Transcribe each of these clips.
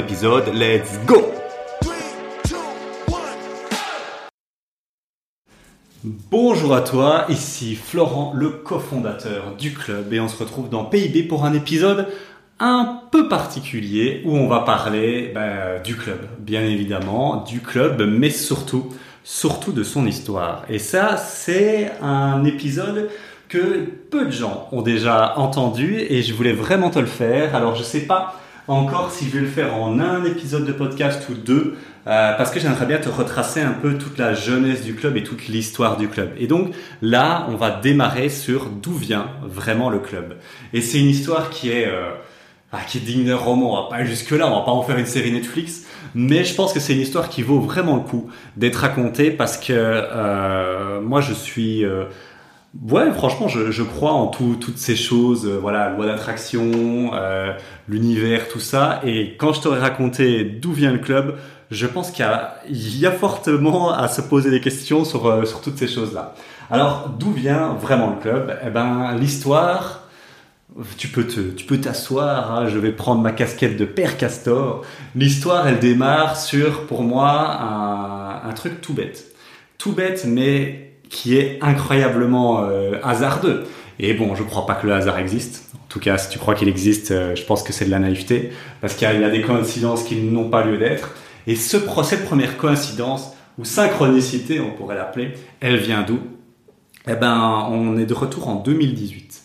l'épisode. Let's go! Bonjour à toi, ici Florent, le cofondateur du club, et on se retrouve dans PIB pour un épisode un peu particulier où on va parler ben, du club, bien évidemment, du club, mais surtout, surtout de son histoire. Et ça, c'est un épisode que peu de gens ont déjà entendu et je voulais vraiment te le faire. Alors je sais pas encore si je vais le faire en un épisode de podcast ou deux, euh, parce que j'aimerais bien te retracer un peu toute la jeunesse du club et toute l'histoire du club. Et donc là, on va démarrer sur d'où vient vraiment le club. Et c'est une histoire qui est, euh, ah, qui est digne d'un roman. On va pas jusque là, on va pas en faire une série Netflix, mais je pense que c'est une histoire qui vaut vraiment le coup d'être racontée parce que euh, moi, je suis Ouais, franchement, je, je crois en tout, toutes ces choses, euh, voilà, loi d'attraction, euh, l'univers, tout ça. Et quand je t'aurais raconté d'où vient le club, je pense qu'il y y a fortement à se poser des questions sur, euh, sur toutes ces choses-là. Alors, d'où vient vraiment le club? Eh ben, l'histoire, tu peux tu peux t'asseoir. hein, je vais prendre ma casquette de père Castor. L'histoire, elle démarre sur, pour moi, un, un truc tout bête, tout bête, mais qui est incroyablement euh, hasardeux. Et bon, je crois pas que le hasard existe. En tout cas, si tu crois qu'il existe, euh, je pense que c'est de la naïveté, parce qu'il y, a- des coïncidences qui n'ont pas lieu d'être. Et ce, pro- cette première coïncidence, ou synchronicité, on pourrait l'appeler, elle vient d'où? Eh ben, on est de retour en 2018.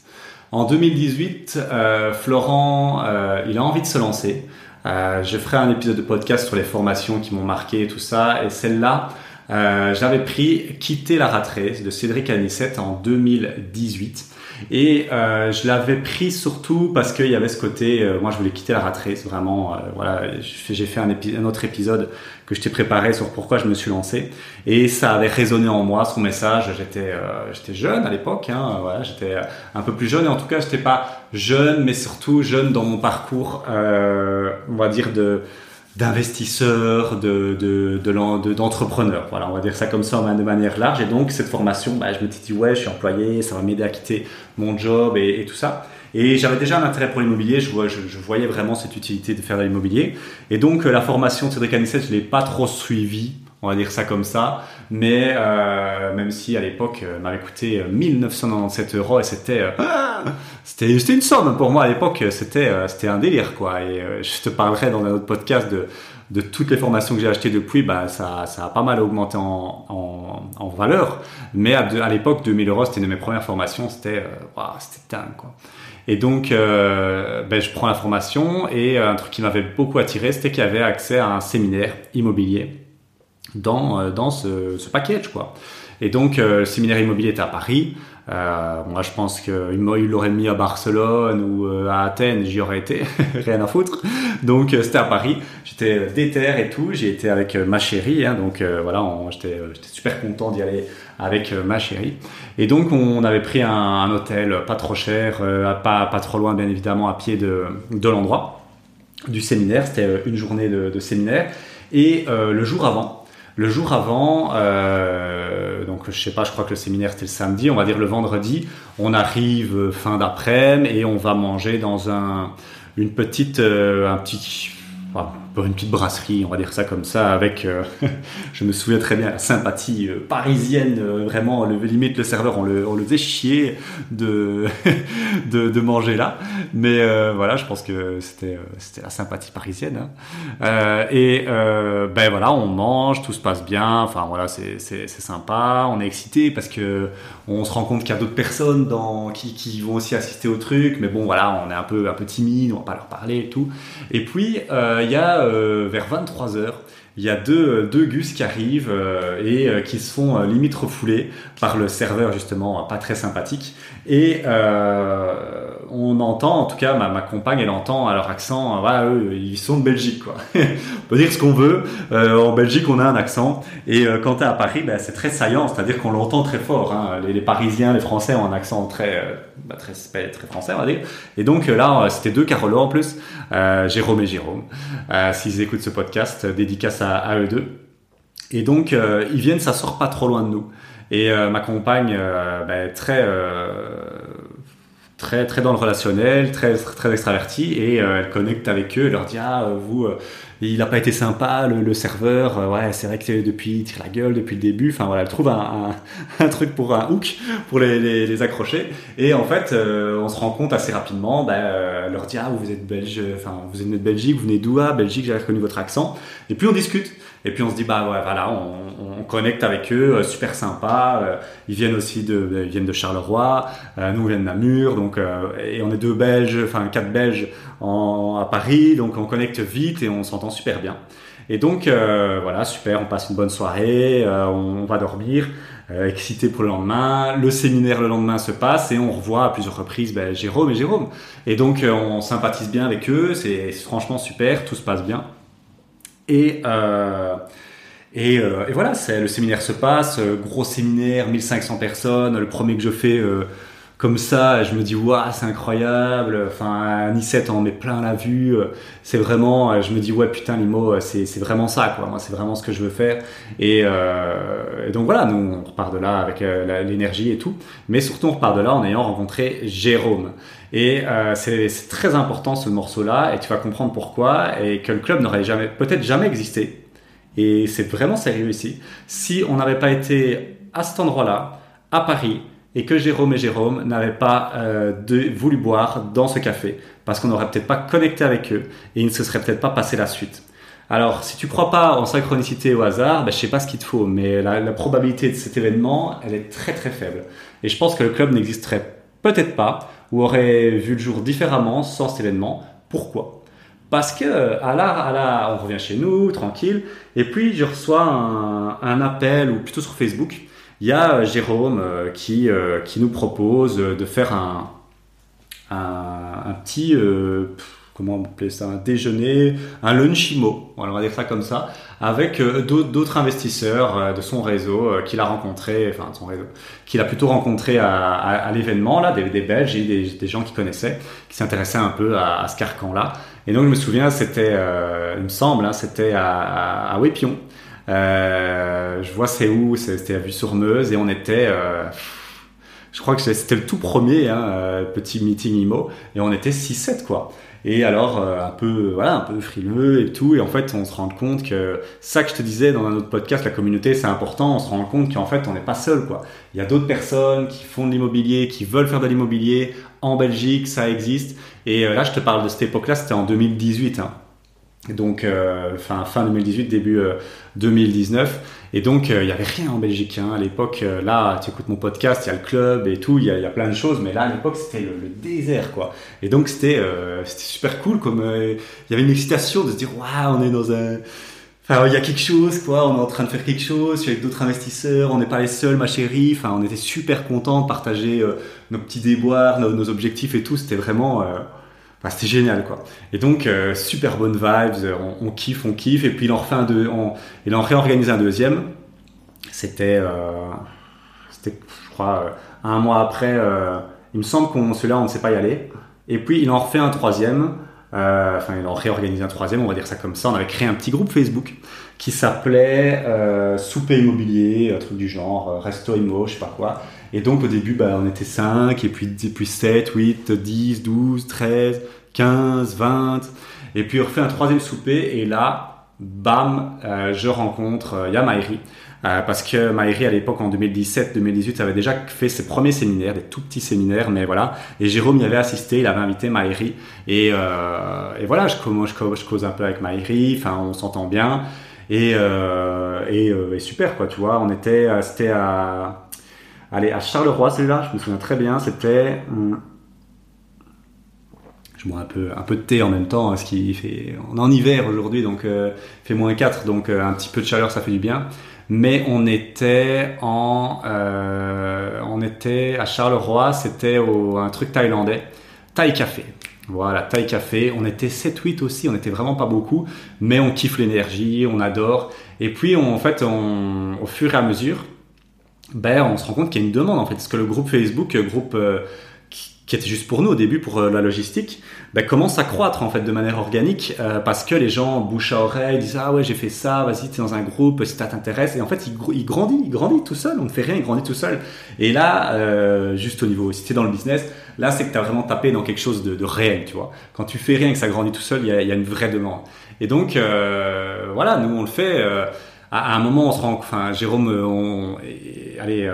En 2018, euh, Florent, il a envie de se lancer. Je ferai un épisode de podcast sur les formations qui m'ont marqué et tout ça. Et celle-là, euh, j'avais pris Quitter la rat race de Cédric Anissette en 2018. Et euh, je l'avais pris surtout parce qu'il y avait ce côté, euh, moi je voulais quitter la rat race, vraiment. euh, voilà, j'ai fait- un, un autre épisode que je t'ai préparé sur pourquoi je me suis lancé. Et ça avait résonné en moi, son message. J'étais euh, j'étais jeune à l'époque, hein, voilà, j'étais un peu plus jeune. Et en tout cas, j'étais pas jeune, mais surtout jeune dans mon parcours, euh, on va dire, de d'investisseur, de, de, de, l'en- de- d'entrepreneur. Voilà, on va dire ça comme ça de manière large. Et donc, cette formation, bah, je me suis dit, ouais, je suis employé, ça va m'aider à quitter mon job et, tout ça. Et j'avais déjà un intérêt pour l'immobilier, je, vois- je, je voyais vraiment cette utilité de faire de l'immobilier. Et donc, euh, la formation de Cédric Anissette, je l'ai pas trop suivie, on va dire ça comme ça. Mais euh, même si à l'époque, euh, m'avait coûté euh, 1997 euros et c'était... euh, une somme pour moi à l'époque. C'était euh, c'était un délire quoi. Et euh, je te parlerai dans un autre podcast de de toutes les formations que j'ai achetées depuis. Bah ça ça a pas mal augmenté en en, valeur. Mais à, l'époque 2000 euros c'était une de mes premières formations. C'était euh, waouh, c'était dingue quoi. Et donc euh, ben, je prends la formation et euh, un truc qui m'avait beaucoup attiré c'était qu'il y avait accès à un séminaire immobilier dans, euh, ce, package quoi. Et donc euh, le séminaire immobilier était à Paris. Euh, moi je pense qu'il l'aurait mis à Barcelone ou euh, à Athènes, j'y aurais été, rien à foutre. Donc c'était à Paris. J'étais déter et tout. J'ai été avec ma chérie, hein, donc voilà, j'étais super content d'y aller avec ma chérie. Et donc on avait pris un, hôtel pas trop cher, pas pas trop loin bien évidemment à pied de l'endroit du séminaire. C'était une journée de, séminaire. Et le jour avant, le jour avant, euh, donc je sais pas, je crois que le séminaire c'était le samedi, on va dire le vendredi, on arrive euh, fin d'après-midi et on va manger dans un, une petite, euh, un petit, une petite brasserie, on va dire ça comme ça, avec, euh, je me souviens très bien, la sympathie euh, parisienne, euh, vraiment, le, limite le serveur, on le, on le faisait chier de, de, de manger là. Mais voilà, je pense que c'était c'était la sympathie parisienne. hein. Et ben voilà, on mange, tout se passe bien. Enfin voilà, c'est sympa. On est excité parce que on se rend compte qu'il y a d'autres personnes dans qui qui vont aussi assister au truc. Mais bon voilà, on est un peu un peu timide, on va pas leur parler et tout. Et puis il y a euh, vers 23 heures. Il y a deux, deux gus qui arrivent euh, et euh, qui se font euh, limite refouler par le serveur justement, euh, pas très sympathique. Et euh, on entend, en tout cas, ma, compagne, elle entend à leur accent, voilà, eux, ils sont de Belgique, quoi. on peut dire ce qu'on veut. en Belgique, on a un accent. Et quand tu es à Paris, ben, c'est très saillant, c'est-à-dire qu'on l'entend très fort. Hein. Les, Parisiens, les Français ont un accent très, bah, très, très français, on va dire. Et donc là, c'était deux Carolos en plus, Jérôme et Jérôme. S'ils écoutent ce podcast, dédicace à, eux deux. Et donc, ils viennent, ça sort pas trop loin de nous. Et euh, ma compagne, euh, ben, très, euh, très, très dans le relationnel, très, très extravertie, et elle connecte avec eux, elle leur dit Ah, vous, il n'a pas été sympa, le, serveur, ouais, c'est vrai que depuis, il tire la gueule depuis le début, enfin voilà, elle trouve un, un, truc pour un hook, pour les, les, les accrocher, et en fait, on se rend compte assez rapidement, ben, elle leur dit Ah, vous êtes belge, enfin, vous êtes de Belgique, vous venez d'où? Ah, Belgique, j'ai reconnu votre accent, et puis on discute. Et puis on se dit bah ouais, voilà, on, on connecte avec eux, euh, super sympa. Euh, ils viennent aussi de, ils viennent de Charleroi, euh, nous on vient de Namur, donc et on est deux Belges, enfin quatre Belges en, à Paris, donc on connecte vite et on s'entend super bien. Et donc voilà, super, on passe une bonne soirée, on, va dormir, excité pour le lendemain. Le séminaire le lendemain se passe et on revoit à plusieurs reprises ben, Jérôme et Jérôme. Et donc on sympathise bien avec eux, c'est franchement super, tout se passe bien. Et, euh, et, euh, et, voilà, le séminaire se passe, euh, gros séminaire, 1500 personnes, le premier que je fais comme ça, je me dis waouh c'est incroyable. Enfin, Nicette en met plein la vue. C'est vraiment, je me dis ouais putain Limo, c'est vraiment ça quoi. Moi c'est vraiment ce que je veux faire. Euh, et donc voilà, nous on repart de là avec l'énergie et tout. Mais surtout on repart de là en ayant rencontré Jérôme. Et euh, c'est très important ce morceau-là, et tu vas comprendre pourquoi, et que le club n'aurait jamais, peut-être jamais existé. Et c'est vraiment sérieux ici. Si on n'avait pas été à cet endroit-là, à Paris, et que Jérôme et Jérôme n'avaient pas euh, voulu boire dans ce café, parce qu'on n'aurait peut-être pas connecté avec eux, et ils ne se seraient peut-être pas passé la suite. Alors, si tu crois pas en synchronicité au hasard, ben, je sais pas ce qu'il te faut, mais la probabilité de cet événement, elle est très très faible. Et je pense que le club n'existerait peut-être pas, ou aurait vu le jour différemment sans cet événement. Pourquoi? Parce que à la, à la, on revient chez nous, tranquille, et puis je reçois un, appel, ou plutôt sur Facebook, il y a euh, Jérôme euh, qui, euh, qui nous propose de faire un, un, petit comment on appelle ça, un déjeuner, un lunchimo, on va dire ça comme ça, avec euh, d'autres investisseurs euh, de son réseau euh, qu'il a rencontré, enfin son réseau, qu'il a plutôt rencontré à, l'événement là, des, Belges et des, gens qui connaissaient, qui s'intéressaient un peu à, ce carcan là. Et donc je me souviens, c'était, il me semble, hein, c'était à, à, Wépion. je vois c'est où, c'était à Vue-sur-Meuse et on était je crois que c'était le tout premier hein, petit meeting IMO et on était 6-7 quoi. Et alors, euh, un peu, voilà, un peu frileux et tout. Et en fait, on se rend compte que ça que je te disais dans un autre podcast, la communauté, c'est important. On se rend compte qu'en fait, on n'est pas seul, quoi. Il y a d'autres personnes qui font de l'immobilier, qui veulent faire de l'immobilier. En Belgique, ça existe. Et euh, là, je te parle de cette époque-là, c'était en 2018. Hein. Donc, euh, fin, fin 2018, début 2019. Et donc, euh, il n'y avait rien en Belgique. Hein. À l'époque, euh, là, tu écoutes mon podcast, il y a le club et tout, il y, a plein de choses. Mais là, à l'époque, c'était le, désert, quoi. Et donc, c'était euh, super cool. Comme il y avait une excitation de se dire, waouh, on est dans un. Enfin, il y a quelque chose, quoi. On est en train de faire quelque chose. Je suis avec d'autres investisseurs. On n'est pas les seuls, ma chérie. Enfin, on était super contents de partager nos petits déboires, nos, objectifs et tout. C'était vraiment. Enfin, c'était génial quoi. Et donc super bonne vibes, on, kiffe, on kiffe. Et puis il en refait un il en réorganise un deuxième c'était, euh, je crois, euh, un mois après. Euh, il me semble qu'on celui-là, on ne sait pas y aller. Et puis il en refait un troisième. enfin, il en réorganise un troisième, on va dire ça comme ça. On avait créé un petit groupe Facebook qui s'appelait Souper Immobilier, un truc du genre, Resto Immo, je sais pas quoi. Et donc au début, bah, on était 5, et puis, et puis 7, 8, 10, 12, 13, 15, 20. Et puis on refait un troisième souper, et là, bam, je rencontre Yamairi. Euh, parce que Maïri, à l'époque, en 2017-2018, avait déjà fait ses premiers séminaires, des tout petits séminaires, mais voilà. Et Jérôme y avait assisté, il avait invité Maïri. Et, euh, et voilà, je, je, je, cause un peu avec Maïri, enfin, on s'entend bien. Et, euh, et, et, super, quoi, tu vois. On était, c'était à, allez, à Charleroi, celui-là, je me souviens très bien, c'était. Hum, je bois un peu, un peu de thé en même temps, parce qu'il fait, on est en hiver aujourd'hui, donc il fait moins 4, donc un petit peu de chaleur, ça fait du bien mais on était en, euh, on était à Charleroi, c'était un truc thaïlandais. Taille Café. Voilà, Taille Café. On était 7-8 aussi, on était vraiment pas beaucoup, mais on kiffe l'énergie, on adore. Et puis, en fait, au fur et à mesure, ben, on se rend compte qu'il y a une demande en fait. Parce que le groupe Facebook, groupe euh, qui était juste pour nous au début pour euh, la logistique, bah, commence à croître en fait de manière organique euh, parce que les gens bouche à oreille disent ah ouais j'ai fait ça, vas-y t'es dans un groupe si ça t'intéresse et en fait il, grandit, il grandit tout seul, on ne fait rien, il grandit tout seul. Et là euh, juste au niveau si t'es dans le business, là c'est que t'as vraiment tapé dans quelque chose de, de, réel, tu vois. Quand tu fais rien et que ça grandit tout seul, il y a, y a, une vraie demande. Et donc voilà, nous on le fait. À, un moment on se rend, enfin Jérôme, on, et, allez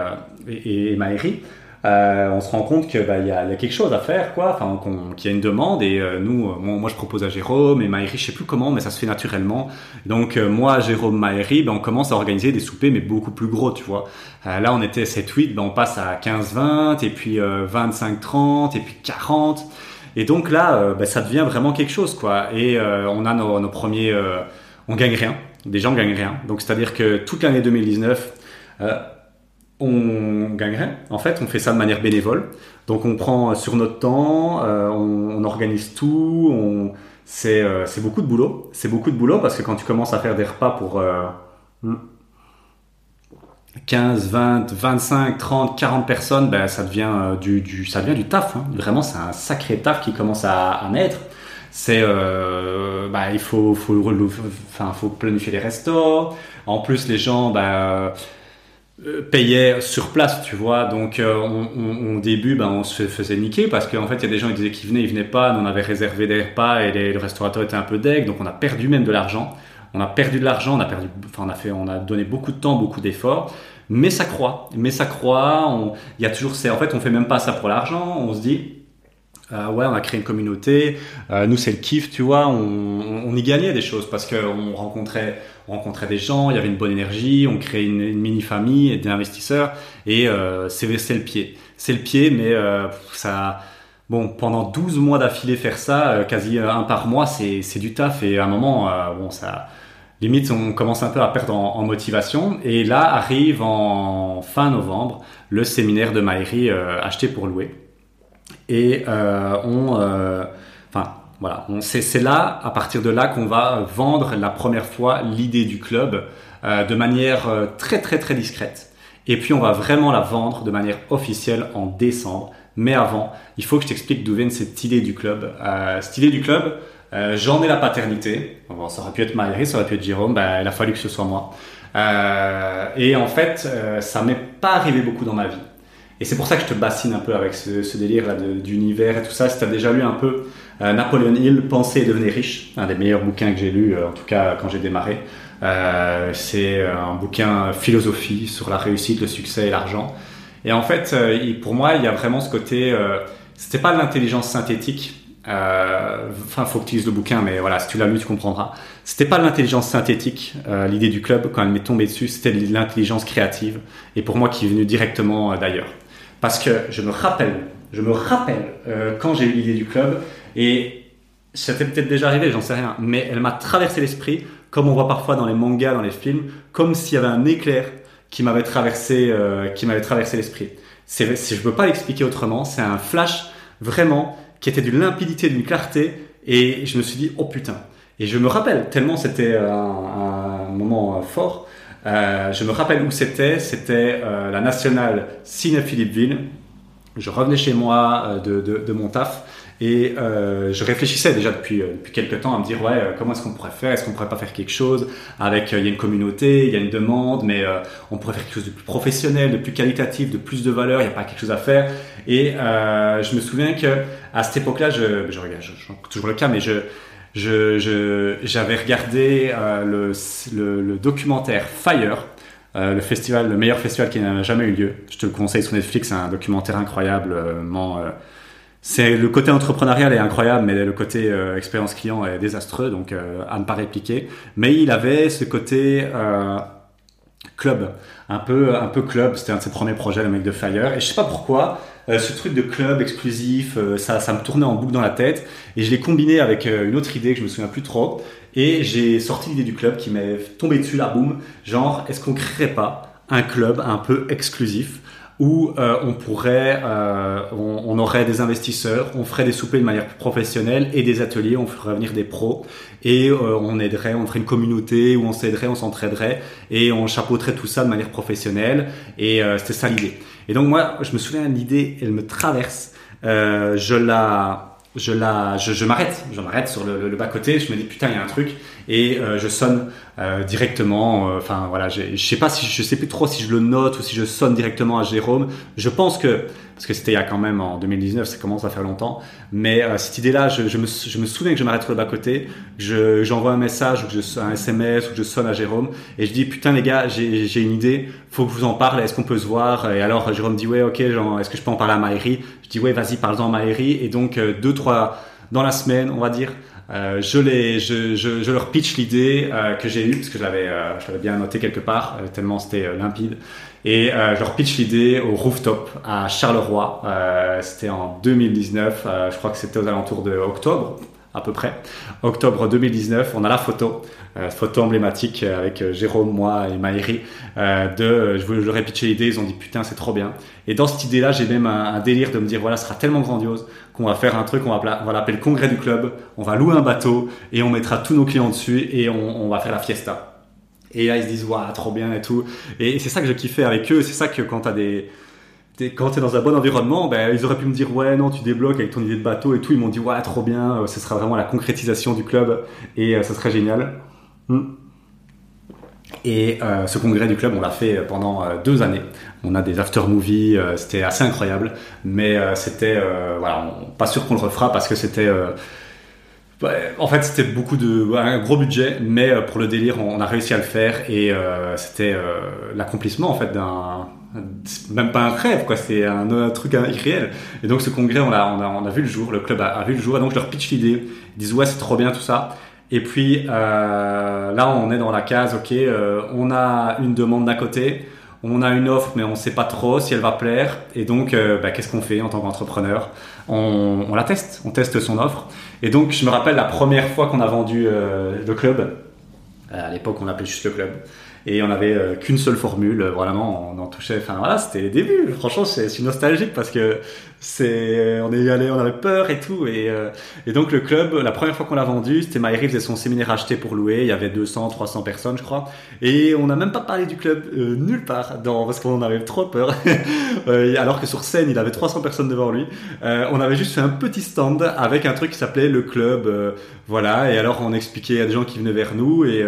et, et Maëri, euh, on se rend compte qu'il bah, y, a, y a quelque chose à faire, quoi, enfin, qu'il y a une demande. Et euh, nous, euh, moi, je propose à Jérôme et Maëri, je sais plus comment, mais ça se fait naturellement. Donc moi, Jérôme, Maëri, ben, on commence à organiser des soupers, mais beaucoup plus gros, tu vois. là, on était 7-8, ben, on passe à 15-20, et puis 25-30, et puis 40. Et donc là, ben, ça devient vraiment quelque chose, quoi. Et on a nos, nos premiers, on gagne rien. Des gens gagnent rien. Donc c'est-à-dire que toute l'année 2019 on gagnerait. En fait, on fait ça de manière bénévole. Donc, on prend sur notre temps, euh, on, organise tout. Euh, c'est, beaucoup de boulot. C'est beaucoup de boulot parce que quand tu commences à faire des repas pour 15, 20, 25, 30, 40 personnes, ben, ça, devient, euh, du, ça devient du taf. Hein. Vraiment, c'est un sacré taf qui commence à, naître. C'est, bah, il faut, faut, enfin, faut planifier les restos. En plus, les gens, bah, euh, payait sur place, tu vois. Donc, euh, on, au début, ben, on se faisait niquer parce qu'en fait, il y a des gens qui disaient qu'ils venaient, ils venaient pas. on avait réservé des repas et les, le restaurateur était un peu deg. Donc, on a perdu même de l'argent. On a perdu de l'argent, on a perdu, enfin, on a fait, on a donné beaucoup de temps, beaucoup d'efforts. Mais ça croît, mais ça croît. Il y a toujours, c'est en fait, on fait même pas ça pour l'argent. On se dit, euh, ouais, on a créé une communauté. Euh, nous, c'est le kiff, tu vois. On, on, y gagnait des choses parce qu'on rencontrait, on rencontrait des gens, il y avait une bonne énergie, on créait une, une mini famille, des investisseurs, et euh, c'est le pied. C'est le pied, mais euh, ça. Bon, pendant 12 mois d'affilée faire ça, euh, quasi un par mois, c'est du taf. Et à un moment, bon, ça limite, on commence un peu à perdre en, en, motivation. Et là arrive en fin novembre le séminaire de Maïri acheté pour louer. Et euh, on, euh, enfin voilà, c'est là, à partir de là, qu'on va vendre la première fois l'idée du club euh, de manière très très très discrète. Et puis on va vraiment la vendre de manière officielle en décembre. Mais avant, il faut que je t'explique d'où vient cette idée du club. cette idée du club, j'en ai la paternité. Bon, ça aurait pu être Maëri, ça aurait pu être Jérôme. Ben, il a fallu que ce soit moi. et en fait, ça m'est pas arrivé beaucoup dans ma vie. Et c'est pour ça que je te bassine un peu avec ce, délire là d'univers et tout ça. Si tu as déjà lu un peu euh, Napoléon Hill, Penser et devenir riche, un des meilleurs bouquins que j'ai lu, euh, en tout cas quand j'ai démarré. Euh, c'est un bouquin philosophie sur la réussite, le succès et l'argent. Et en fait, pour moi, il y a vraiment ce côté. C'était pas de l'intelligence synthétique. Enfin, faut que tu utilises le bouquin, mais voilà, si tu l'as lu, tu comprendras. C'était pas de l'intelligence synthétique. L'idée du club, quand elle m'est tombée dessus, c'était l'intelligence créative. Et pour moi, qui est venue directement d'ailleurs. Parce que je me rappelle, je me rappelle euh, quand j'ai eu l'idée du club, et c'était peut-être déjà arrivé, j'en sais rien, mais elle m'a traversé l'esprit, comme on voit parfois dans les mangas, dans les films, comme s'il y avait un éclair qui m'avait traversé, euh, qui m'avait traversé l'esprit. C'est, je ne peux pas l'expliquer autrement, c'est un flash vraiment qui était d'une limpidité, d'une clarté, et je me suis dit, oh putain. Et je me rappelle, tellement c'était un, un moment fort, euh, je me rappelle où c'était. C'était euh, la nationale Ciné-Philippeville. Je revenais chez moi euh, de, de, de, mon taf et je réfléchissais déjà depuis, depuis quelques temps à me dire ouais comment est-ce qu'on pourrait faire? Est-ce qu'on pourrait pas faire quelque chose? Avec il y a une communauté, il y a une demande, mais on pourrait faire quelque chose de plus professionnel, de plus qualitatif, de plus de valeur. Il n'y a pas quelque chose à faire. Et je me souviens que à cette époque-là, je, je regarde, je, je, toujours le cas, mais je j'avais je, regardé euh, le, le, le, documentaire Fire, euh, le festival, le meilleur festival qui n'a jamais eu lieu. Je te le conseille sur Netflix, c'est un documentaire incroyablement. Euh, c'est le côté entrepreneurial est incroyable, mais le côté expérience client est désastreux, donc à ne pas répliquer. Mais il avait ce côté club, un peu, un peu club. C'était un de ses premiers projets, le mec de Fire. Et je sais pas pourquoi, euh, ce truc de club exclusif, euh, ça, me tournait en boucle dans la tête. Et je l'ai combiné avec euh, une autre idée que je me souviens plus trop. Et j'ai sorti l'idée du club qui m'est tombé dessus là, boum. Genre, est-ce qu'on créerait pas un club un peu exclusif où euh, on pourrait, euh, on, aurait des investisseurs, on ferait des soupers de manière professionnelle et des ateliers, on ferait venir des pros et euh, on aiderait, on ferait une communauté où on s'aiderait, on s'entraiderait et on chapeauterait tout ça de manière professionnelle et c'était ça l'idée. Et donc moi, je me souviens l'idée, elle me traverse, je la je la, je, je m'arrête, je m'arrête sur le, le, bas côté, je me dis putain il y a un truc et euh, je sonne euh, directement. Euh, enfin voilà, je sais pas si je sais plus trop si je le note ou si je sonne directement à Jérôme. Je pense que parce que c'était il y a quand même en 2019, ça commence à faire longtemps. Mais cette idée-là, je, me, souviens que je m'arrête sur le bas côté, j'envoie un message ou un SMS ou que je sonne à Jérôme et je dis putain les gars, j'ai une idée, faut que je vous en parle. Est-ce qu'on peut se voir? Et alors Jérôme dit ouais ok, est-ce que je peux en parler à Maëri Je dis ouais vas-y parle-en à Maëri et donc deux trois dans la semaine, on va dire. Euh, je, les, je, je, je, leur pitch l'idée euh, que j'ai eue, parce que je l'avais, euh, je bien noté quelque part, euh, tellement c'était euh, limpide. Et je leur pitch l'idée au rooftop à Charleroi. c'était en 2019, je crois que c'était aux alentours de octobre, à peu près. Octobre 2019, on a la photo, photo emblématique avec Jérôme, moi et Maïri. de, je leur ai pitché l'idée, ils ont dit putain c'est trop bien. Et dans cette idée-là, j'ai même un, délire de me dire voilà, ce sera tellement grandiose qu'on va faire un truc, on va, l'appeler le congrès du club, on va louer un bateau et on mettra tous nos clients dessus et on, va faire la fiesta. Et là, ils se disent, waouh, trop bien et tout. Et, c'est ça que je kiffais avec eux. C'est ça que quand t'as des, quand tu es dans un bon environnement, ben, ils auraient pu me dire ouais non tu débloques avec ton idée de bateau et tout. Ils m'ont dit ouais trop bien, ce sera vraiment la concrétisation du club et euh, ce serait génial. Hmm. Et euh, ce congrès du club, on l'a fait pendant euh, deux années. On a des after movies, euh, c'était assez incroyable, mais euh, c'était euh, voilà, pas sûr qu'on le refera parce que c'était en fait, c'était beaucoup de un gros budget, mais pour le délire, on a réussi à le faire et c'était l'accomplissement en fait d'un même pas un rêve quoi, c'est un, un, truc irréel. Et donc ce congrès, on a on a, vu le jour, le club a, vu le jour, et donc je leur pitch l'idée, ils disent ouais c'est trop bien tout ça. Et puis euh, là, on est dans la case, ok, euh, on a une demande d'à côté, on a une offre, mais on ne sait pas trop si elle va plaire. Et donc, euh, bah, qu'est-ce qu'on fait en tant qu'entrepreneur? On, on, la teste, on teste son offre. Et donc, je me rappelle la première fois qu'on a vendu le club. À l'époque, on l'appelait juste le club et on n'avait euh, qu'une seule formule vraiment on en touchait enfin voilà c'était les débuts. Franchement c'est nostalgique parce que c'est on est allé on avait peur et tout et, euh, et donc le club la première fois qu'on l'a vendu c'était Maïri faisait son séminaire acheté pour louer. Il y avait 200 300 personnes je crois. Et on n'a même pas parlé du club euh, nulle part dans, parce qu'on avait trop peur. Alors que sur scène il avait 300 personnes devant lui. On avait juste fait un petit stand avec un truc qui s'appelait le club voilà. Et alors on expliquait à des gens qui venaient vers nous et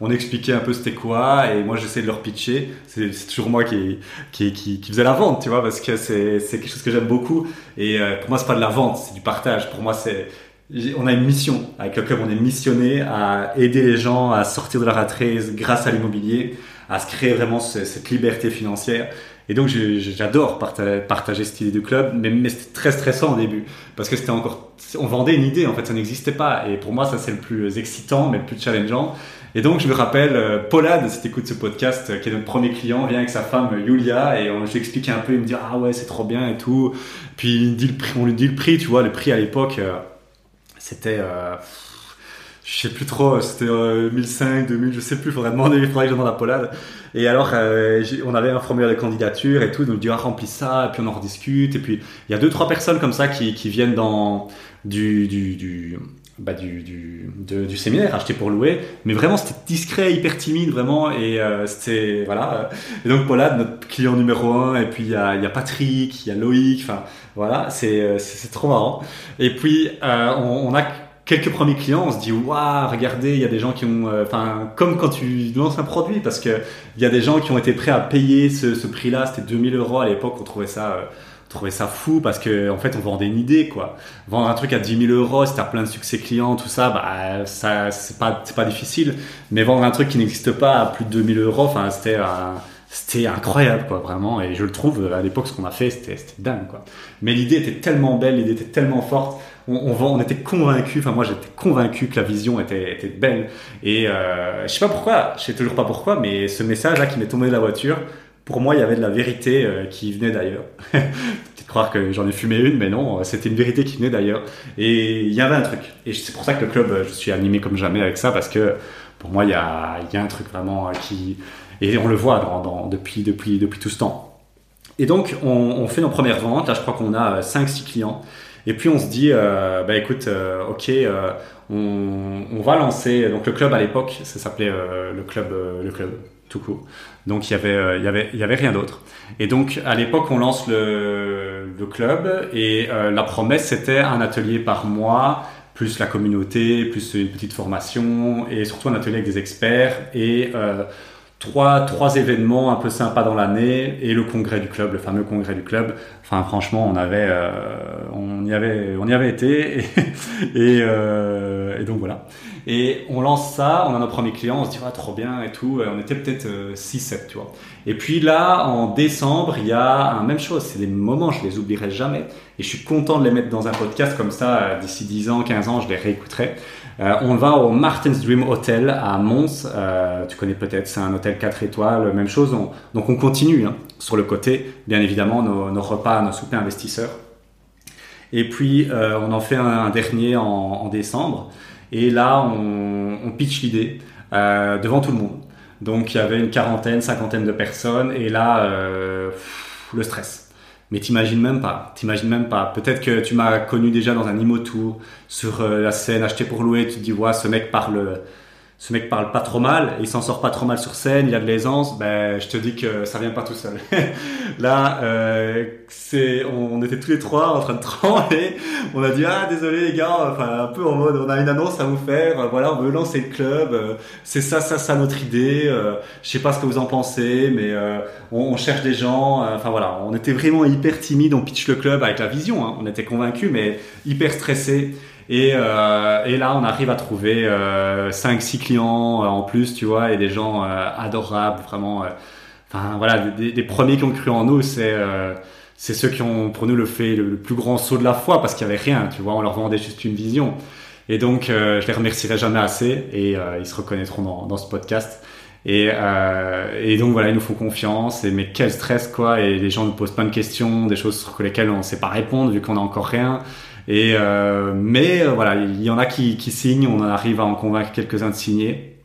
on expliquait un peu c'était quoi. Et moi j'essaie de leur pitcher. C'est toujours moi qui, qui, qui, qui, faisait la vente, tu vois, parce que c'est quelque chose que j'aime beaucoup. Et euh, pour moi, c'est pas de la vente, c'est du partage. Pour moi, c'est on a une mission avec le club, on est missionné à aider les gens à sortir de la rat race grâce à l'immobilier, à se créer vraiment cette liberté financière. Et donc j'adore partager, partager cette idée du club, mais, mais c'était très stressant au début parce que c'était encore, on vendait une idée en fait, ça n'existait pas. Et pour moi, ça c'est le plus excitant, mais le plus challengeant. Et donc, je me rappelle, euh, Paulade, si écoutes ce podcast, euh, qui est notre premier client, vient avec sa femme Yulia et on lui explique un peu, il me dit ah ouais c'est trop bien et tout. Puis il dit le prix, on lui dit le prix, tu vois, le prix à l'époque, euh, c'était, euh, je sais plus trop, c'était 1005, 2000, je sais plus, faudrait demander, faudrait que je demande à Paulade. Et alors, on avait un formulaire de candidature et tout, donc on dit ah remplis ça, et puis on en rediscute. Et puis il y a deux trois personnes comme ça qui, qui viennent dans du, du, du bah, du, du, du, séminaire acheté pour louer. Mais vraiment c'était discret hyper timide vraiment. Et euh, c'était voilà. Et donc voilà notre client numéro un. Et puis il y a, y a Patrick il y a Loïc. Enfin voilà. C'est euh, c'est trop marrant. Et puis euh, on, on, a quelques premiers clients. On se dit waouh regardez il y a des gens qui ont euh, enfin comme quand tu lances un produit. Parce que il y a des gens qui ont été prêts à payer ce, ce prix là c'était 2000 euros à l'époque. On trouvait ça trouvais ça fou parce que en fait on vendait une idée quoi. Vendre un truc à 10 000 euros si t'as plein de succès clients tout ça bah ça c'est pas c'est pas difficile. Mais vendre un truc qui n'existe pas à plus de 2000 euros enfin c'était c'était incroyable quoi vraiment. Et je le trouve à l'époque ce qu'on a fait c'était c'était dingue quoi. Mais l'idée était tellement belle l'idée était tellement forte. On, on, on était convaincu enfin moi j'étais convaincu que la vision était, était belle. Et euh, je sais pas pourquoi je sais toujours pas pourquoi mais ce message là qui m'est tombé de la voiture pour moi, il y avait de la vérité euh, qui venait d'ailleurs. Peut-être croire que j'en ai fumé une, mais non, c'était une vérité qui venait d'ailleurs. Et il y avait un truc. Et c'est pour ça que le club, je suis animé comme jamais avec ça, parce que pour moi, il y a, un truc vraiment qui... Et on le voit depuis, depuis, depuis tout ce temps. Et donc, on, fait nos premières ventes. Là, je crois qu'on a 5-6 clients. Et puis, on se dit, euh, bah écoute, euh, ok, euh, on, on, va lancer. Donc, le club à l'époque, ça s'appelait le club, le club tout court. Donc, il y avait, il y avait, il y avait rien d'autre. Et donc, à l'époque, on lance le, le club et la promesse, c'était un atelier par mois plus la communauté, plus une petite formation et surtout un atelier avec des experts et euh, trois, trois événements un peu sympas dans l'année et le congrès du club, le fameux congrès du club. Enfin, franchement, on avait, euh, on y avait, on y avait été et, euh, et donc voilà. Et on lance ça, on a nos premiers clients, on se dit ah, trop bien et tout. On était peut-être 6-7, euh, tu vois. Et puis là, en décembre, il y a un même chose. C'est des moments, je les oublierai jamais. Et je suis content de les mettre dans un podcast comme ça. Euh, d'ici 10 ans, 15 ans, je les réécouterai. Euh, on va au Martin's Dream Hotel à Mons. Euh, tu connais peut-être, c'est un hôtel 4 étoiles, même chose. donc on continue hein, sur le côté, bien évidemment, nos, repas, nos soupers investisseurs. Et puis euh, on en fait un, dernier en, décembre. Et là, on, on pitch l'idée devant tout le monde. Donc il y avait une quarantaine, cinquantaine de personnes, et là, le stress. Mais t'imagines même pas, t'imagines même pas. Peut-être que tu m'as connu déjà dans un Imotour, sur euh, la scène acheté pour louer, tu te dis, ouais, ce mec parle ce mec parle pas trop mal, il s'en sort pas trop mal sur scène, il a de l'aisance, ben je te dis que ça vient pas tout seul. Là, euh, c'est, on était tous les trois en train de trembler. On a dit ah désolé les gars, enfin un peu en mode on a une annonce à vous faire, voilà on veut lancer le club, euh, c'est ça ça ça notre idée. Euh, je sais pas ce que vous en pensez, mais euh, on, on, cherche des gens. Enfin voilà, on était vraiment hyper timide, on pitch le club avec la vision, hein. on était convaincus, mais hyper stressé. Et, euh, et, là, on arrive à trouver euh, 5-6 clients euh, en plus, tu vois, et des gens euh, adorables, vraiment. Euh, enfin, voilà, des, des, premiers qui ont cru en nous, c'est c'est ceux qui ont pour nous le fait le, plus grand saut de la foi parce qu'il y avait rien, tu vois, on leur vendait juste une vision. Et donc, je les remercierai jamais assez et ils se reconnaîtront dans, dans ce podcast. Et, euh, et, donc voilà, ils nous font confiance. Et mais quel stress quoi Et les gens nous posent plein de questions, des choses sur lesquelles on ne sait pas répondre vu qu'on a encore rien. Et euh, mais euh, voilà, il y en a qui, qui signent, on arrive à en convaincre quelques-uns de signer.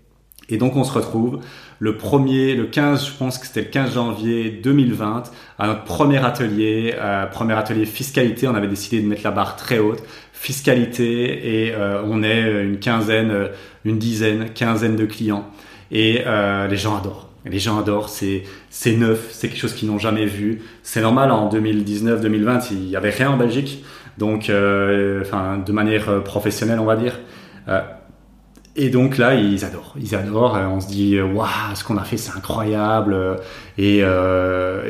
Et donc on se retrouve le premier, le 15, je pense que c'était le 15 janvier 2020, à notre premier atelier, euh, premier atelier fiscalité. On avait décidé de mettre la barre très haute, fiscalité, et euh, on est une quinzaine, une dizaine, quinzaine de clients. Et euh, les gens adorent. Les gens adorent, c'est c'est neuf, c'est quelque chose qu'ils n'ont jamais vu. C'est normal en 2019-2020, il y avait rien en Belgique. Donc, euh, enfin, de manière euh, professionnelle, on va dire. Euh, et donc là, ils adorent, ils adorent. On se dit, waouh, ce qu'on a fait, c'est incroyable. Et,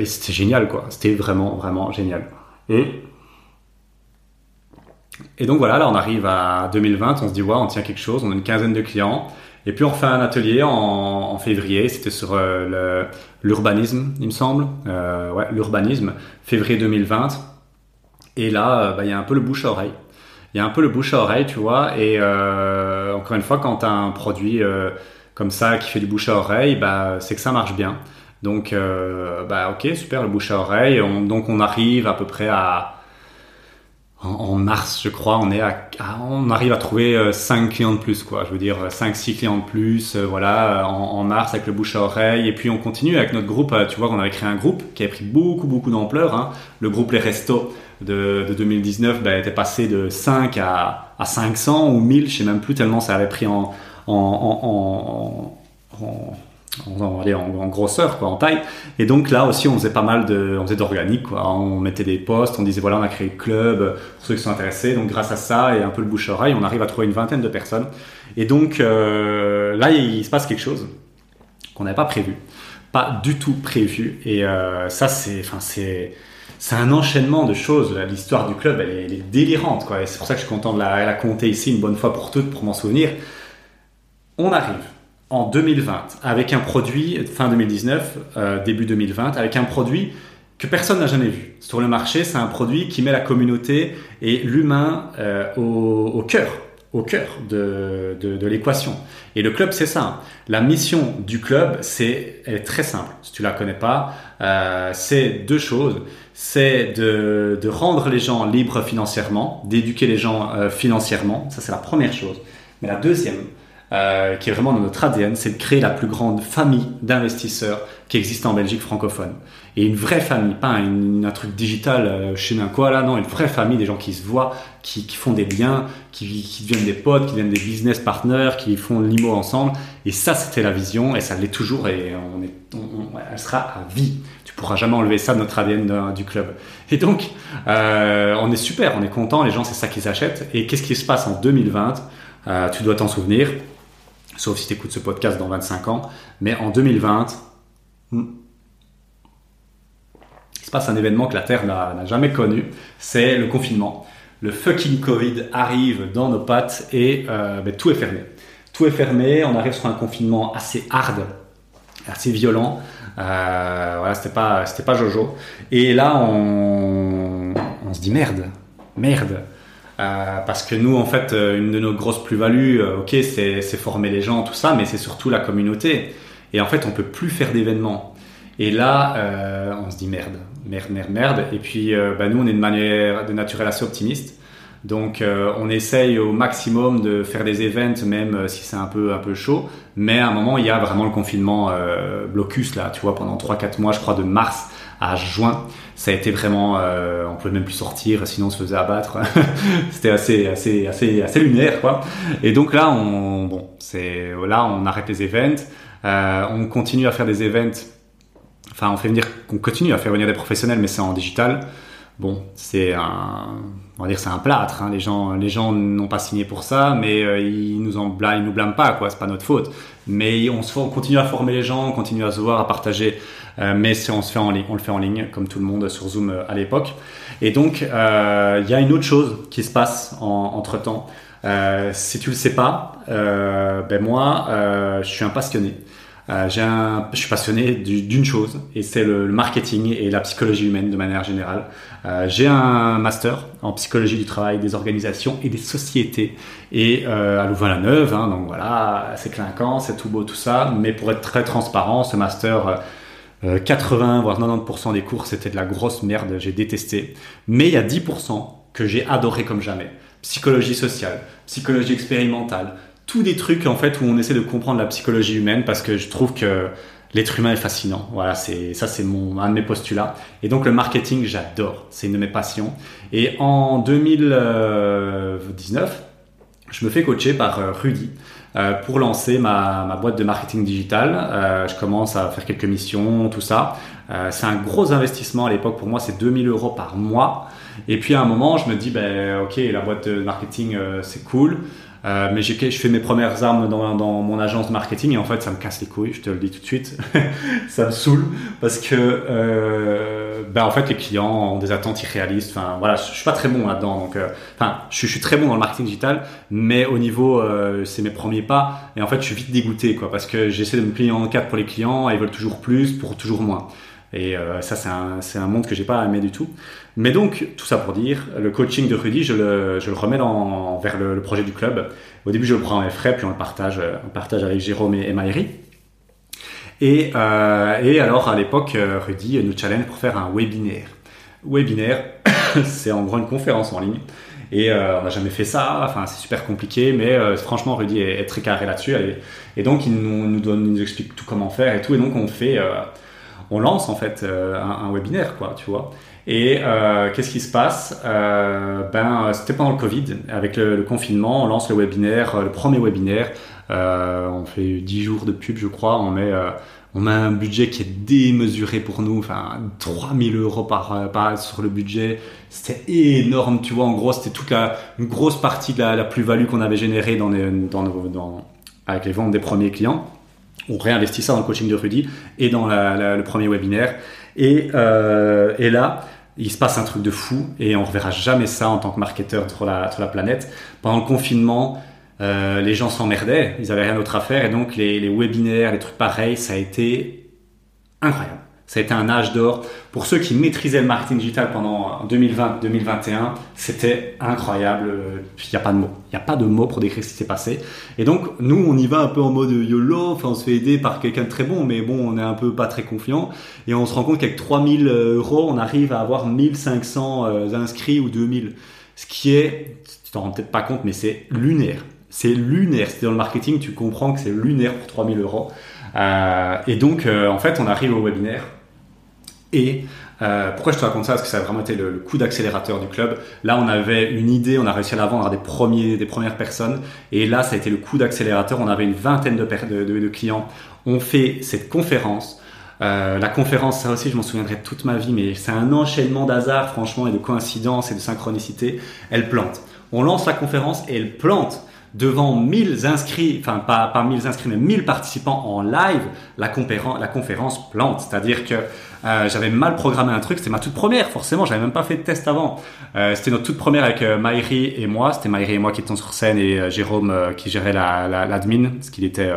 c'était génial, quoi. C'était vraiment, vraiment génial. Et, et donc voilà, là, on arrive à 2020. On se dit, waouh, on tient quelque chose. On a une quinzaine de clients. Et puis on fait un atelier en, en février. C'était sur l'urbanisme, il me semble. ouais, l'urbanisme, février 2020. Et là, euh, bah, il y a un peu le bouche à oreille. Il y a un peu le bouche à oreille, tu vois. Et euh, encore une fois, quand tu as un produit euh, comme ça qui fait du bouche à oreille, bah, c'est que ça marche bien. Donc, euh, bah, ok, super, le bouche à oreille. On, donc, on arrive à peu près à. En, mars, je crois, on est à, on arrive à trouver 5 clients de plus, quoi. Je veux dire, 5-6 clients de plus, voilà, en, mars avec le bouche à oreille. Et puis, on continue avec notre groupe. Tu vois qu'on avait créé un groupe qui a pris beaucoup, beaucoup d'ampleur. Hein, le groupe Les Restos de, de 2019 ben, était passé de 5 à, à 500 ou 1000, je sais même plus tellement ça avait pris en, en en, en, grosseur, quoi, en taille. Et donc là aussi, on faisait pas mal de, on faisait d'organique, quoi. On mettait des posts, on disait voilà, on a créé le club pour ceux qui sont intéressés. Donc grâce à ça et un peu le bouche oreille, on arrive à trouver une vingtaine de personnes. Et donc euh, là, il se passe quelque chose qu'on n'avait pas prévu, pas du tout prévu. Et euh, ça, c'est, enfin, c'est c'est un enchaînement de choses. L'histoire du club, elle est, délirante, quoi. Et c'est pour ça que je suis content de la, la compter ici une bonne fois pour toutes, pour m'en souvenir. On arrive en 2020 avec un produit, fin 2019, euh, début 2020, avec un produit que personne n'a jamais vu. Sur le marché, c'est un produit qui met la communauté et l'humain euh, au, cœur au cœur de, l'équation. Et le club, c'est ça. La mission du club, c'est est très simple. Si tu la connais pas, euh, c'est deux choses. C'est de, de, rendre les gens libres financièrement, d'éduquer les gens financièrement. Ça, c'est la première chose. Mais la deuxième, euh, qui est vraiment dans notre ADN, c'est de créer la plus grande famille d'investisseurs qui existe en Belgique francophone. Et une vraie famille, pas un truc digital euh, chez un quoi là, non, une vraie famille, des gens qui se voient, qui, font des liens, qui, deviennent des potes, qui deviennent des business partners, qui font l'IMO ensemble. Et ça, c'était la vision, et ça l'est toujours, et on est, elle sera à vie. Tu pourras jamais enlever ça de notre ADN du club. Et donc, euh, on est super, on est content, les gens, c'est ça qu'ils achètent. Et qu'est-ce qui se passe en 2020 euh, Tu dois t'en souvenir, sauf si tu écoutes ce podcast dans 25 ans, mais en 2020, hmm, il se passe un événement que la Terre n'a jamais connu, c'est le confinement. Le fucking Covid arrive dans nos pattes et euh, ben, tout est fermé. Tout est fermé, on arrive sur un confinement assez hard, assez violent. Euh, voilà, c'était pas, pas Jojo. Et là, on se dit merde, merde. Euh, parce que nous, en fait, une de nos grosses plus-values, ok, c'est, former les gens, tout ça, mais c'est surtout la communauté. Et en fait, on peut plus faire d'événements. Et là, euh, on se dit merde, merde, merde, merde. Et puis, euh, bah, nous, on est de manière de naturel assez optimiste. Donc, euh, on essaye au maximum de faire des events, même si c'est un peu, un peu chaud. Mais à un moment, il y a vraiment le confinement blocus, là, tu vois, pendant 3-4 mois, je crois, de mars à juin. Ça a été vraiment, on pouvait même plus sortir, sinon on se faisait abattre. C'était assez, assez, assez, assez lunaire, quoi. Et donc là, on, bon, c'est, là, on arrête les events. on continue à faire des events Enfin, on fait venir, qu'on continue à faire venir des professionnels, mais c'est en digital. Bon, c'est un, on va dire c'est un plâtre. Hein. Les gens, les gens n'ont pas signé pour ça, mais euh, ils nous en blâment, ils nous blâment pas, quoi. C'est pas notre faute. Mais on, se, on continue à former les gens, on continue à se voir, à partager. Euh, mais on se fait en ligne, on le fait en ligne, comme tout le monde sur Zoom euh, à l'époque. Et donc, il y a une autre chose qui se passe entre temps. si tu le sais pas, ben moi, je suis un passionné. Euh, un, je suis passionné d'une chose et c'est le, marketing et la psychologie humaine de manière générale. Euh, j'ai un master en psychologie du travail des organisations et des sociétés et euh, à Louvain-la-Neuve. Hein, donc voilà, c'est clinquant, c'est tout beau tout ça. Mais pour être très transparent, ce master 80 voire 90% des cours c'était de la grosse merde, j'ai détesté. Mais il y a 10% que j'ai adoré comme jamais. Psychologie sociale, psychologie expérimentale, tous des trucs en fait où on essaie de comprendre la psychologie humaine parce que je trouve que l'être humain est fascinant. Voilà, c'est ça c'est mon un de mes postulats. Et donc le marketing, j'adore, c'est une de mes passions. Et en 2019, je me fais coacher par euh, Rudy euh, pour lancer ma, ma, boîte de marketing digital. Euh, je commence à faire quelques missions, tout ça. c'est un gros investissement à l'époque pour moi, c'est 2000 euros par mois. Et puis à un moment, je me dis, ben ok, la boîte de marketing, c'est cool. Euh, mais je fais mes premières armes dans, dans, mon agence de marketing et en fait ça me casse les couilles, je te le dis tout de suite. ça me saoule parce que euh, ben en fait les clients ont des attentes irréalistes. Enfin voilà, je, suis pas très bon là-dedans. Donc euh, enfin je, suis très bon dans le marketing digital, mais au niveau euh, c'est mes premiers pas et en fait je suis vite dégoûté quoi parce que j'essaie de me plier en quatre pour les clients ils veulent toujours plus pour toujours moins. Et euh, ça, c'est un, un, monde que j'ai pas aimé du tout. Mais donc, tout ça pour dire, le coaching de Rudy, je le, je le remets dans, vers le, projet du club. Au début, je le prends en frais, puis on le partage, on partage avec Jérôme et, et Et, euh, et alors, à l'époque, Rudy nous challenge pour faire un webinaire. Webinaire, c'est en gros une conférence en ligne. Et euh, on n'a jamais fait ça, enfin c'est super compliqué, mais euh, franchement Rudy est, très carré là-dessus. Et, donc il nous, nous, explique tout comment faire et tout. Et donc on fait, euh, on lance en fait euh, un, webinaire, quoi, tu vois. Et euh, qu'est-ce qui se passe? Euh, Ben, c'était pendant le Covid, avec le, confinement, on lance le webinaire, le premier webinaire. on fait 10 jours de pub, je crois. On met, on met un budget qui est démesuré pour nous, enfin 3000 euros par, par sur le budget. C'était énorme, tu vois. En gros, c'était toute la, une grosse partie de la, plus-value qu'on avait générée dans, dans, dans, avec les ventes des premiers clients on réinvestit ça dans le coaching de Rudy et dans le premier webinaire. Et, euh, et, là, il se passe un truc de fou et on reverra jamais ça en tant que marketeur sur la, planète. Pendant le confinement, euh, les gens s'emmerdaient, ils avaient rien d'autre à faire et donc les, les webinaires, les trucs pareils, ça a été incroyable. Ça a été un âge d'or. Pour ceux qui maîtrisaient le marketing digital pendant 2020-2021, c'était incroyable. Il n'y a pas de mots. Il n'y a pas de mots pour décrire ce qui s'est passé. Et donc, nous, on y va un peu en mode YOLO. Enfin, on se fait aider par quelqu'un de très bon, mais bon, on est un peu pas très confiant. Et on se rend compte qu'avec 3000 euros, on arrive à avoir 1500 euh, inscrits ou 2000. Ce qui est, tu t'en rends peut-être pas compte, mais c'est lunaire C'est lunaire. Si dans le marketing, tu comprends que c'est lunaire pour 3000 euros. Euh, et donc, euh, en fait, on arrive au webinaire. Et euh, pourquoi je te raconte ça? Parce que ça a vraiment été le, coup d'accélérateur du club. Là, on avait une idée, on a réussi à la vendre à des, premières personnes. Et là, ça a été le coup d'accélérateur. On avait une vingtaine de, de, clients. On fait cette conférence. La conférence, ça aussi, je m'en souviendrai toute ma vie, mais c'est un enchaînement d'hasard, franchement, et de coïncidences et de synchronicité. Elle plante. On lance la conférence et elle plante devant 1000 inscrits, enfin pas, pas 1000 inscrits, mais 1000 participants en live, la, conférence, la conférence plante. C'est-à-dire que euh, j'avais mal programmé un truc, c'était ma toute première, forcément, j'avais même pas fait de test avant. Euh, c'était notre toute première avec euh, et moi, c'était Maïri et moi qui étions sur scène et euh, Jérôme qui gérait l'admin, la, l'admin, parce qu'il était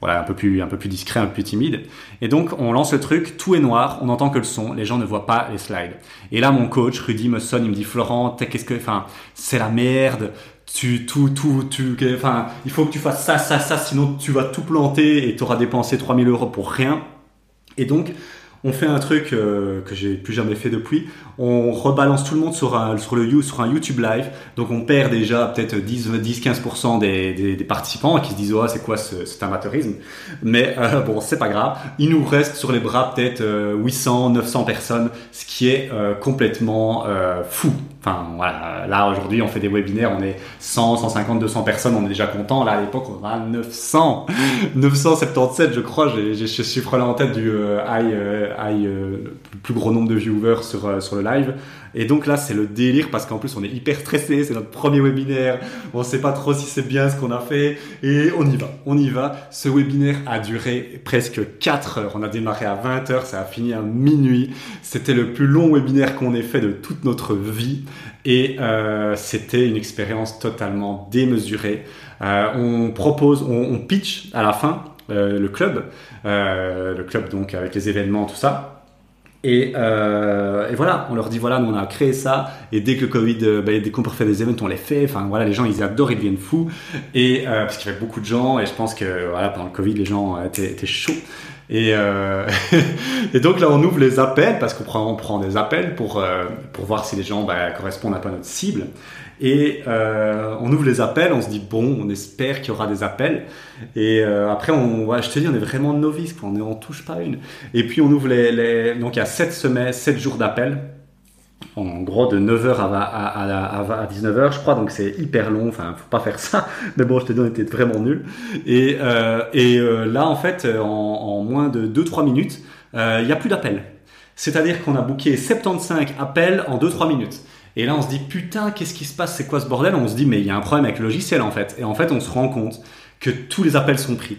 voilà, un peu plus, un peu plus discret, un peu plus timide. Et donc, on lance le truc, tout est noir, on n'entend que le son, les gens ne voient pas les slides. Et là, mon coach, Rudy, me sonne, il me dit, Florent, qu'est-ce que, enfin, c'est la merde, tu, tout, tout, tu, enfin, il faut que tu fasses ça, ça, ça, sinon tu vas tout planter et tu auras dépensé 3000 euros pour rien. Et donc, on fait un truc euh, que j'ai plus jamais fait depuis. On rebalance tout le monde sur un, sur le sur un YouTube live. Donc on perd déjà peut-être 10, 10, 15% des, des, des, participants qui se disent oh c'est quoi ce, cet amateurisme? Mais euh, bon c'est pas grave. Il nous reste sur les bras peut-être 800, euh, 900 personnes, ce qui est euh, complètement euh, fou. Enfin voilà, là aujourd'hui on fait des webinaires, on est 100, 150, 200 personnes, on est déjà content. Là à l'époque on a 900, 977 je crois. J'ai ce chiffre là en tête du high aille euh, le plus gros nombre de viewers sur, euh, sur le live. Et donc là, c'est le délire parce qu'en plus, on est hyper stressé. C'est notre premier webinaire. On sait pas trop si c'est bien ce qu'on a fait. Et on y va. On y va. Ce webinaire a duré presque 4 heures. On a démarré à 20 heures. Ça a fini à minuit. C'était le plus long webinaire qu'on ait fait de toute notre vie. Et euh, c'était une expérience totalement démesurée. Euh, on propose, on, pitch à la fin euh, le club, le club donc avec les événements, tout ça. Et, euh, et, voilà, on leur dit voilà, nous on a créé ça, et dès que le Covid, euh, bah, dès qu'on peut faire des événements, on les fait. Enfin voilà, les gens ils adorent, ils deviennent fous, et euh, parce qu'il y avait beaucoup de gens, et je pense que voilà pendant le Covid, les gens étaient, chauds. Et, et donc là, on ouvre les appels parce qu'on prend, on prend des appels pour pour voir si les gens bah, correspondent un peu à notre cible. Et euh, on ouvre les appels, on se dit bon, on espère qu'il y aura des appels. Et euh, après, on, ouais, je te dis, on est vraiment novice, quoi. on ne touche pas une. Et puis on ouvre les, les... donc il y a 7 semaines, 7 jours d'appels. En gros, de 9h à, à, à, à 19h, je crois, donc c'est hyper long. Enfin, faut pas faire ça. Mais bon, je te dis, on était vraiment nuls. Et, euh, et euh, là, en fait, en, en moins de 2-3 minutes, euh, il n'y a plus d'appels. C'est-à-dire qu'on a booké 75 appels en 2-3 minutes. Et là, on se dit, putain, qu'est-ce qui se passe? C'est quoi ce bordel? On se dit, mais il y a un problème avec le logiciel, en fait. Et en fait, on se rend compte que tous les appels sont pris.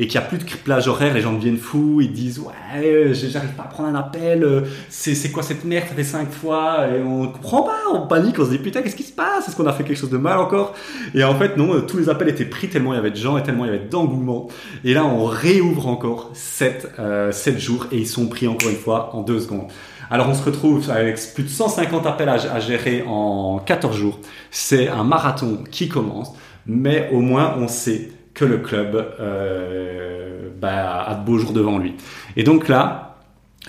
Et qu'il n'y a plus de plage horaire, les gens deviennent fous, ils disent ouais, euh, j'arrive pas à prendre un appel, euh, c'est quoi cette merde, ça fait cinq fois, et on comprend pas, on panique, on se dit putain qu'est-ce qui se passe, est-ce qu'on a fait quelque chose de mal encore? Et en fait non, euh, tous les appels étaient pris tellement il y avait de gens et tellement il y avait d'engouement. Et là on réouvre encore 7, euh, 7 jours et ils sont pris encore une fois en deux secondes. Alors on se retrouve avec plus de 150 appels à, gérer en 14 jours. C'est un marathon qui commence, mais au moins on sait que le club euh, bah, a de beaux jours devant lui. Et donc là,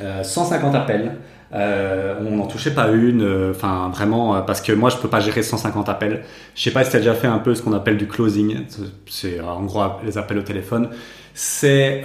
euh, 150 appels. Euh, on n'en touchait pas une, euh, enfin vraiment euh, parce que moi je peux pas gérer 150 appels. Je sais pas si tu as déjà fait un peu ce qu'on appelle du closing, c'est en gros les appels au téléphone. C'est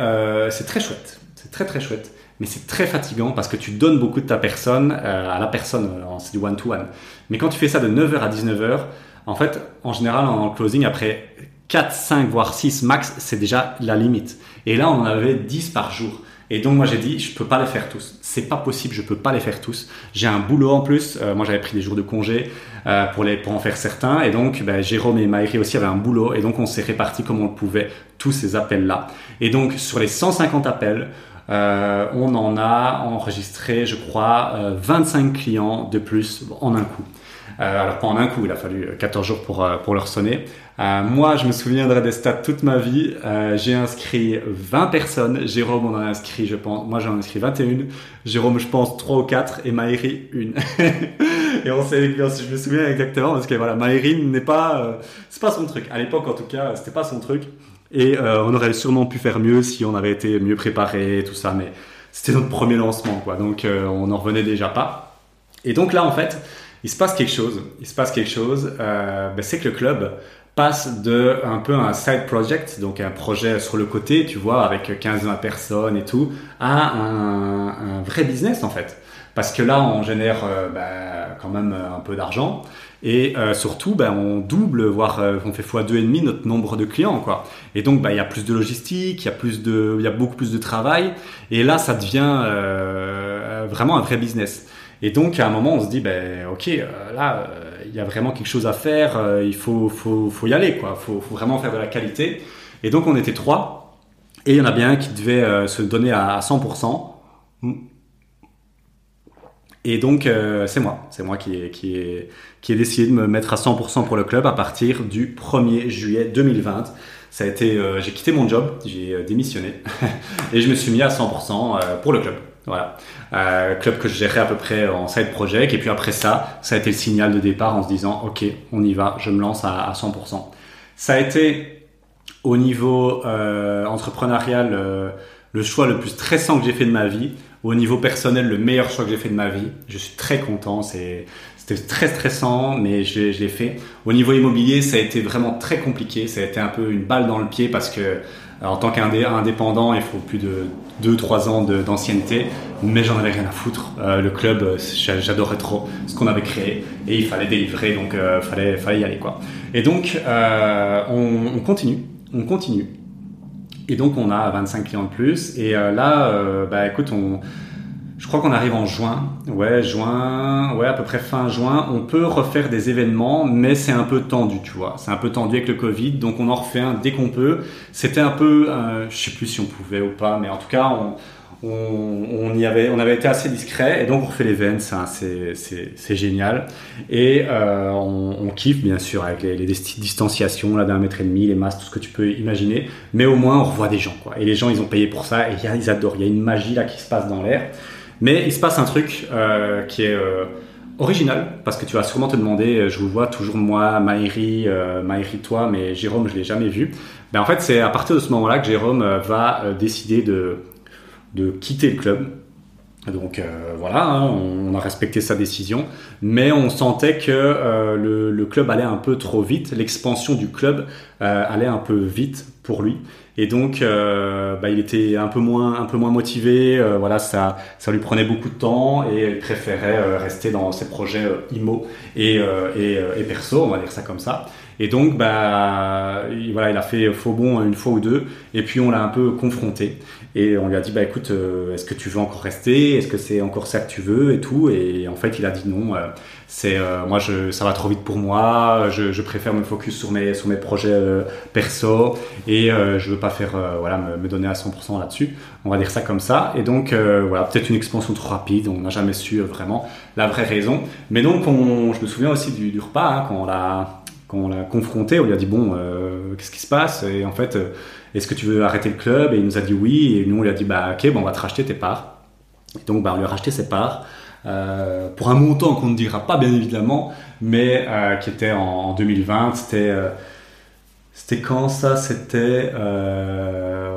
très chouette, c'est très très chouette mais c'est très fatigant parce que tu donnes beaucoup de ta personne euh, à la personne, c'est du one-to-one. Mais quand tu fais ça de 9h à 19h, en fait, en général, en closing, après 4, 5, voire 6 max, c'est déjà la limite. Et là, on en avait 10 par jour. Et donc moi j'ai dit je peux pas les faire tous. C'est pas possible, je peux pas les faire tous. J'ai un boulot en plus. Euh, moi j'avais pris des jours de congé euh, pour les pour en faire certains. Et donc ben, Jérôme et Maïri aussi avaient un boulot. Et donc on s'est réparti comme on le pouvait tous ces appels là. Et donc sur les 150 appels, euh, on en a enregistré, je crois, 25 euh, clients de plus en un coup. Euh, alors pas en un coup, il a fallu 14 jours pour, euh, pour leur sonner. Euh, moi, je me souviendrai des stats toute ma vie. Euh, j'ai inscrit 20 personnes. Jérôme, on en a inscrit, je pense. Moi, j'en ai inscrit 21. Jérôme, je pense, 3 ou 4. Et Maïri, une. et on sait, je me souviens exactement parce que voilà, Maïri n'est pas, c'est pas son truc. À l'époque, en tout cas, c'était pas son truc. Et euh, on aurait sûrement pu faire mieux si on avait été mieux préparé, tout ça, mais c'était notre premier lancement, quoi. Donc euh, on n'en revenait déjà pas. Et donc là, en fait, il se passe quelque chose. Il se passe quelque chose. Euh, ben, c'est que le club passe de un peu un side project, donc un projet sur le côté, tu vois, avec 15-20 personnes et tout, à un, vrai business en fait. Parce que là, on génère bah, quand même un peu d'argent et euh, surtout, bah, on double, voire euh, on fait fois deux et demi notre nombre de clients, quoi. Et donc, bah, il y a plus de logistique, il y a plus de, il y a beaucoup plus de travail, et là, ça devient vraiment un vrai business. Et donc, à un moment, on se dit, ben, ok, là il y a vraiment quelque chose à faire, euh, il faut, faut, faut, y aller, quoi. Faut, faut vraiment faire de la qualité. Et donc on était trois, et il y en a bien un qui devait euh, se donner à, 100%. Et donc euh, c'est moi, c'est moi qui ai, décidé de me mettre à 100% pour le club à partir du 1er juillet 2020. Ça a été, j'ai quitté mon job, j'ai démissionné et je me suis mis à 100% pour le club. Voilà. Euh, club que je gérais à peu près en side project. Et puis après ça, ça a été le signal de départ en se disant, OK, on y va, je me lance à, 100%. Ça a été au niveau euh, entrepreneurial euh, le choix le plus stressant que j'ai fait de ma vie. Au niveau personnel, le meilleur choix que j'ai fait de ma vie. Je suis très content. C'était très stressant, mais je, l'ai fait. Au niveau immobilier, ça a été vraiment très compliqué. Ça a été un peu une balle dans le pied parce que en tant qu'indépendant, il faut plus de 2-3 ans d'ancienneté, mais j'en avais rien à foutre. Euh, le club, euh, j'adorais trop ce qu'on avait créé et il fallait délivrer, donc il euh, fallait, fallait y aller quoi. Et donc on, on, continue, on continue. Et donc on a 25 clients de plus. Et là, bah écoute, on, je crois qu'on arrive en juin. Ouais, juin, ouais, à peu près fin juin. On peut refaire des événements, mais c'est un peu tendu, tu vois. C'est un peu tendu avec le Covid, donc on en refait un dès qu'on peut. C'était un peu, euh, je sais plus si on pouvait ou pas, mais en tout cas, on, on, y avait, on avait été assez discret, et donc on refait les c'est génial. Et euh, on, kiffe, bien sûr, avec les, distanciations là d'un mètre et demi, les masques, tout ce que tu peux imaginer. Mais au moins, on revoit des gens, quoi. Et les gens, ils ont payé pour ça, et ils adorent. Il y a une magie là qui se passe dans l'air. Mais il se passe un truc euh, qui est euh, original, parce que tu vas sûrement te demander, je vous vois toujours moi, Maïri, Maïri toi, mais Jérôme, je l'ai jamais vu. Ben, en fait, c'est à partir de ce moment-là que Jérôme va décider de, de quitter le club. Donc voilà, hein, on, a respecté sa décision, mais on sentait que le, le, club allait un peu trop vite, l'expansion du club allait un peu vite pour lui. Et donc, euh, bah, il était un peu moins, un peu moins motivé. Euh, voilà, ça, ça lui prenait beaucoup de temps et il préférait euh, rester dans ses projets euh, IMO et, et, et, perso, on va dire ça comme ça. Et donc, bah, il, voilà, il a fait faux bon une fois ou deux. Et puis, on l'a un peu confronté. Et on lui a dit, bah, écoute, est-ce que tu veux encore rester? Est-ce que c'est encore ça que tu veux? Et tout. Et en fait, il a dit non c'est euh, moi ça va trop vite pour moi. Je, préfère me focus sur mes sur mes projets euh, perso. Et euh, je veux pas faire euh, voilà me, donner à 100% là-dessus. On va dire ça comme ça. Et donc voilà peut-être une expansion trop rapide. On n'a jamais su vraiment la vraie raison. Mais donc on, je me souviens aussi du, du repas hein, quand on l'a quand on l'a confronté on lui a dit bon qu'est-ce qui se passe? Et en fait est-ce que tu veux arrêter le club? Et il nous a dit oui. Et nous on lui a dit bah ok bon on va te racheter tes parts. Et donc bah on lui a racheté ses parts euh, pour un montant qu'on ne dira pas bien évidemment, mais euh, qui était en, 2020. C'était euh, quand ça? C'était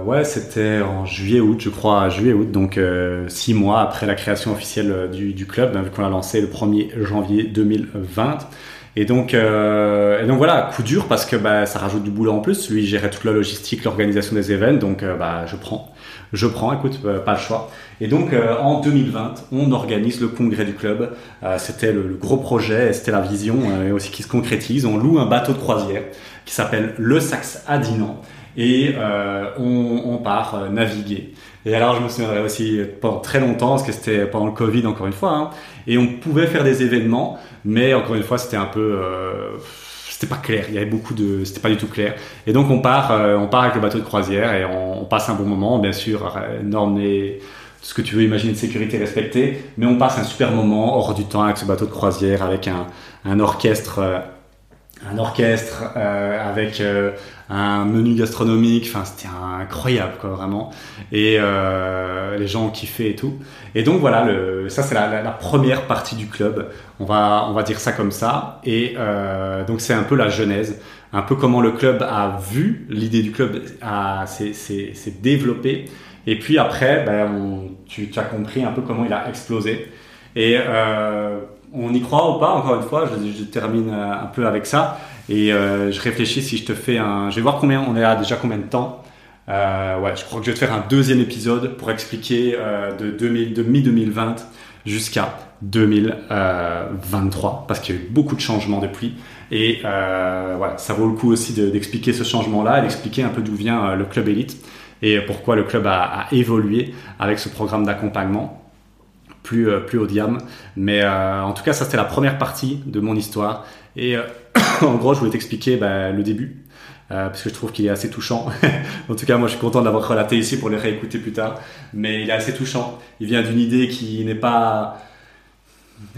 ouais, c'était en juillet-août, je crois, juillet-août, donc six mois après la création officielle du, du club, hein, vu qu'on a lancé le 1er janvier 2020. Et donc, et donc voilà, coup dur parce que bah, ça rajoute du boulot en plus. Lui, gérait toute la logistique, l'organisation des événements, donc bah, je prends je prends, écoute, euh, pas le choix. Et donc euh, en 2020, on organise le congrès du club. Euh, c'était le, gros projet, c'était la vision et aussi qui se concrétise. On loue un bateau de croisière qui s'appelle le Saxe à Dinan et on, on, part naviguer. Et alors je me souviendrai aussi pendant très longtemps, parce que c'était pendant le Covid encore une fois, hein, et on pouvait faire des événements, mais encore une fois c'était un peu c'était pas clair. Il y avait beaucoup de, c'était pas du tout clair. Et donc on part, euh, on part avec le bateau de croisière et on, passe un bon moment, bien sûr, normes et ce que tu veux imaginer de sécurité respectée, mais on passe un super moment hors du temps avec ce bateau de croisière, avec un orchestre. Un orchestre euh, avec euh, un menu gastronomique. Enfin, c'était incroyable, quoi, vraiment. Et euh, les gens ont kiffé et tout. Et donc voilà, le, ça c'est la, la, première partie du club. On va, on va dire ça comme ça. Et euh, donc c'est un peu la genèse, un peu comment le club a vu l'idée du club s'est développé. Et puis après, ben, on, tu, tu, as compris un peu comment il a explosé. Et euh, on y croit ou pas, encore une fois, je, termine euh, un peu avec ça. Et je réfléchis si je te fais un. Je vais voir combien on est à déjà combien de temps. ouais, je crois que je vais te faire un deuxième épisode pour expliquer de, 2000, de mi-2020 jusqu'à 2023 parce qu'il y a eu beaucoup de changements depuis. Et voilà, ça vaut le coup aussi d'expliquer ce changement-là et d'expliquer un peu d'où vient le club élite et pourquoi le club a évolué avec ce programme d'accompagnement plus, euh, plus haut de gamme. Mais euh, en tout cas, ça c'était la première partie de mon histoire. Et euh, en gros, je voulais t'expliquer bah, le début. parce que je trouve qu'il est assez touchant. en tout cas, moi, je suis content d'avoir relaté ici pour le réécouter plus tard. Mais il est assez touchant. Il vient d'une idée qui n'est pas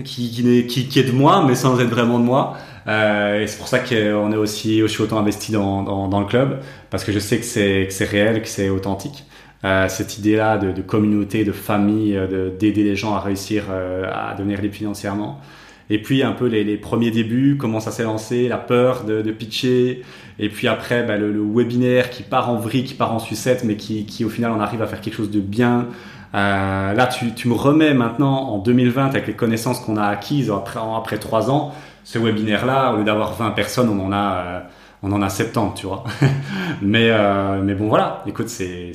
qui, qui, qui, est de moi, mais sans être vraiment de moi. Euh, et c'est pour ça qu'on est aussi, aussi autant investi dans, dans, dans, le club, parce que je sais que c'est réel, que c'est authentique. Euh, cette idée-là de, de, communauté, de famille, d'aider les gens à réussir euh, à devenir libres financièrement. Et puis un peu les, les premiers débuts, comment ça s'est lancé, la peur de, de pitcher, et puis après bah, le, le, webinaire qui part en vrille, qui part en sucette, mais qui, qui au final on arrive à faire quelque chose de bien, euh, là, tu, tu, me remets maintenant en 2020 avec les connaissances qu'on a acquises après, après 3 ans. Ce webinaire-là, au lieu d'avoir 20 personnes, on en a, euh, on en a 70, tu vois. mais, euh, mais bon, voilà. Écoute, c'est,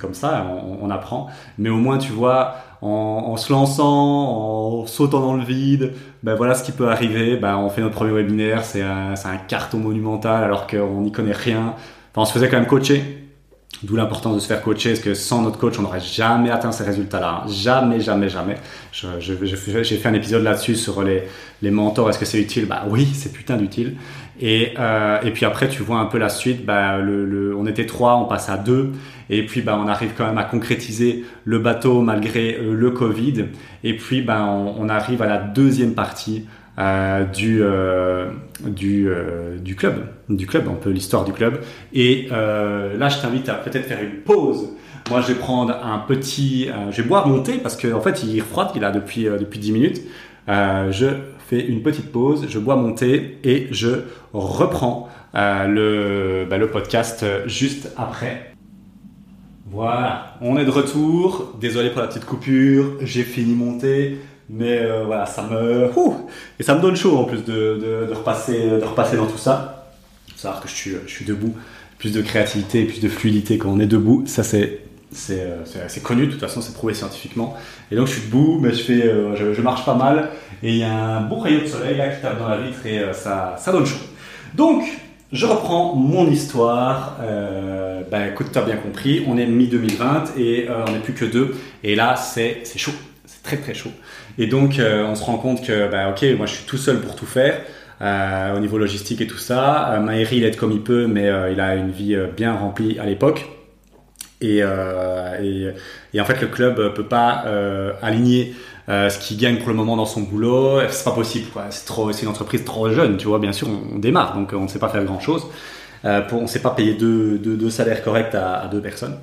comme ça, on, apprend. Mais au moins, tu vois, en, en, se lançant, en sautant dans le vide, ben voilà ce qui peut arriver. Ben, on fait notre premier webinaire, c'est un, un carton monumental alors qu'on n'y connaît rien. Enfin, on se faisait quand même coacher D'où l'importance de se faire coacher, parce que sans notre coach, on n'aurait jamais atteint ces résultats-là. Jamais, jamais, jamais. J'ai fait un épisode là-dessus sur les, les mentors. Est-ce que c'est utile? Bah oui, c'est putain d'utile. Et, euh, et puis après, tu vois un peu la suite. Bah, on était trois, on passe à deux. Et puis, bah, on arrive quand même à concrétiser le bateau malgré euh, le Covid. Et puis, bah, on, arrive à la deuxième partie euh, du, club, du club, un peu l'histoire du club. Et là, je t'invite à peut-être faire une pause. Moi, je vais prendre un petit, je vais boire mon thé parce qu'en en fait, il refroide, il a depuis depuis 10 minutes. je fais une petite pause, je bois mon thé et je reprends le, bah, le podcast juste après. Voilà, on est de retour. Désolé pour la petite coupure, j'ai fini mon thé. Mais euh, voilà, ça me. et ça me donne chaud en plus de, de, repasser, de repasser dans tout ça. Savoir que je suis, je suis debout. Plus de créativité, plus de fluidité quand on est debout. Ça, c'est. C'est euh, connu, de toute façon, c'est prouvé scientifiquement. Et donc, je suis debout, mais je, fais, euh, je, marche pas mal. Et il y a un beau rayon de soleil là qui tape dans la vitre et ça, ça donne chaud. Donc, je reprends mon histoire. Euh, bah, écoute, tu as bien compris, on est mi-2020 et on n'est plus que deux. Et là, c'est chaud. C'est très très chaud. Et donc, euh, on se rend compte que, bah, ok, moi je suis tout seul pour tout faire. Euh, au niveau logistique et tout ça. Euh, Maëri, il aide comme il peut, mais euh, il a une vie bien remplie à l'époque. Et, et, et, en fait, le club peut pas aligner ce qu'il gagne pour le moment dans son boulot. C'est pas possible. C'est trop, c'est une entreprise trop jeune, tu vois. Bien sûr, on, on démarre, donc on ne sait pas faire grand chose. Euh, on ne sait pas payer deux, salaires corrects à, deux personnes.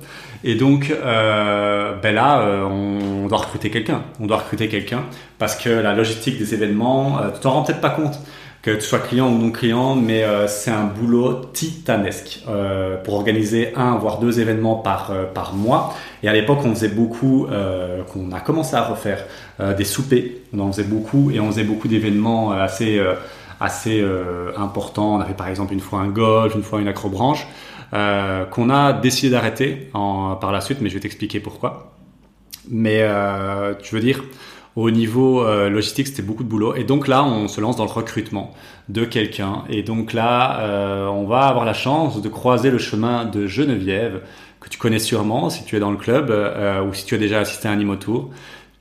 Et donc, euh, ben là, euh, on, doit recruter quelqu'un. On doit recruter quelqu'un parce que la logistique des événements, euh, tu t'en rends peut-être pas compte que tu sois client ou non client, mais euh, c'est un boulot titanesque euh, pour organiser un voire deux événements par par mois. Et à l'époque, on faisait beaucoup, qu'on a commencé à refaire des soupers. On en faisait beaucoup et on faisait beaucoup d'événements assez assez euh, important. On avait par exemple une fois un golf, une fois une acrobranche, euh, qu'on a décidé d'arrêter par la suite, mais je vais t'expliquer pourquoi. Mais euh, tu veux dire, au niveau euh, logistique, c'était beaucoup de boulot. Et donc là, on se lance dans le recrutement de quelqu'un. Et donc là, euh, on va avoir la chance de croiser le chemin de Geneviève, que tu connais sûrement si tu es dans le club euh, ou si tu as déjà assisté à un Imotour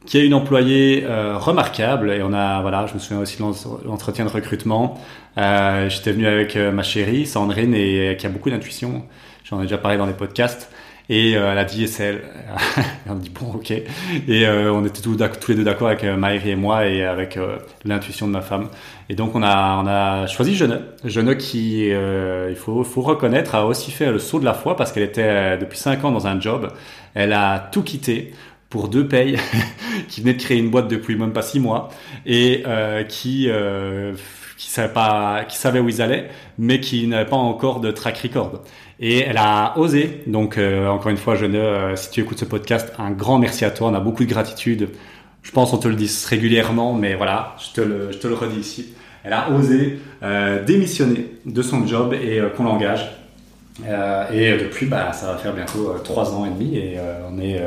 qui est une employée euh, remarquable et on a voilà je me souviens aussi de l'entretien de recrutement euh, j'étais venu avec euh, ma chérie Sandrine et qui a beaucoup d'intuition j'en ai déjà parlé dans les podcasts et euh, elle a dit elle. On dit bon ok. Et on était tous, tous les deux d'accord avec Maëri et moi et avec l'intuition de ma femme. Et donc on a on a choisi Jeune Jeune qui il faut faut reconnaître a aussi fait le saut de la foi parce qu'elle était depuis cinq ans dans un job. Elle a tout quitté pour deux payes, qui venait de créer une boîte depuis même pas six mois et euh, qui euh, qui savait pas, qui savait où ils allaient, mais qui n'avait pas encore de track record. Et elle a osé. Donc euh, encore une fois, je ne, euh, si tu écoutes ce podcast, un grand merci à toi. On a beaucoup de gratitude. Je pense on te le dit régulièrement, mais voilà, je te le, je te le redis ici. elle a osé démissionner de son job et qu'on l'engage. et depuis, bah, ça va faire bientôt trois ans et demi et on est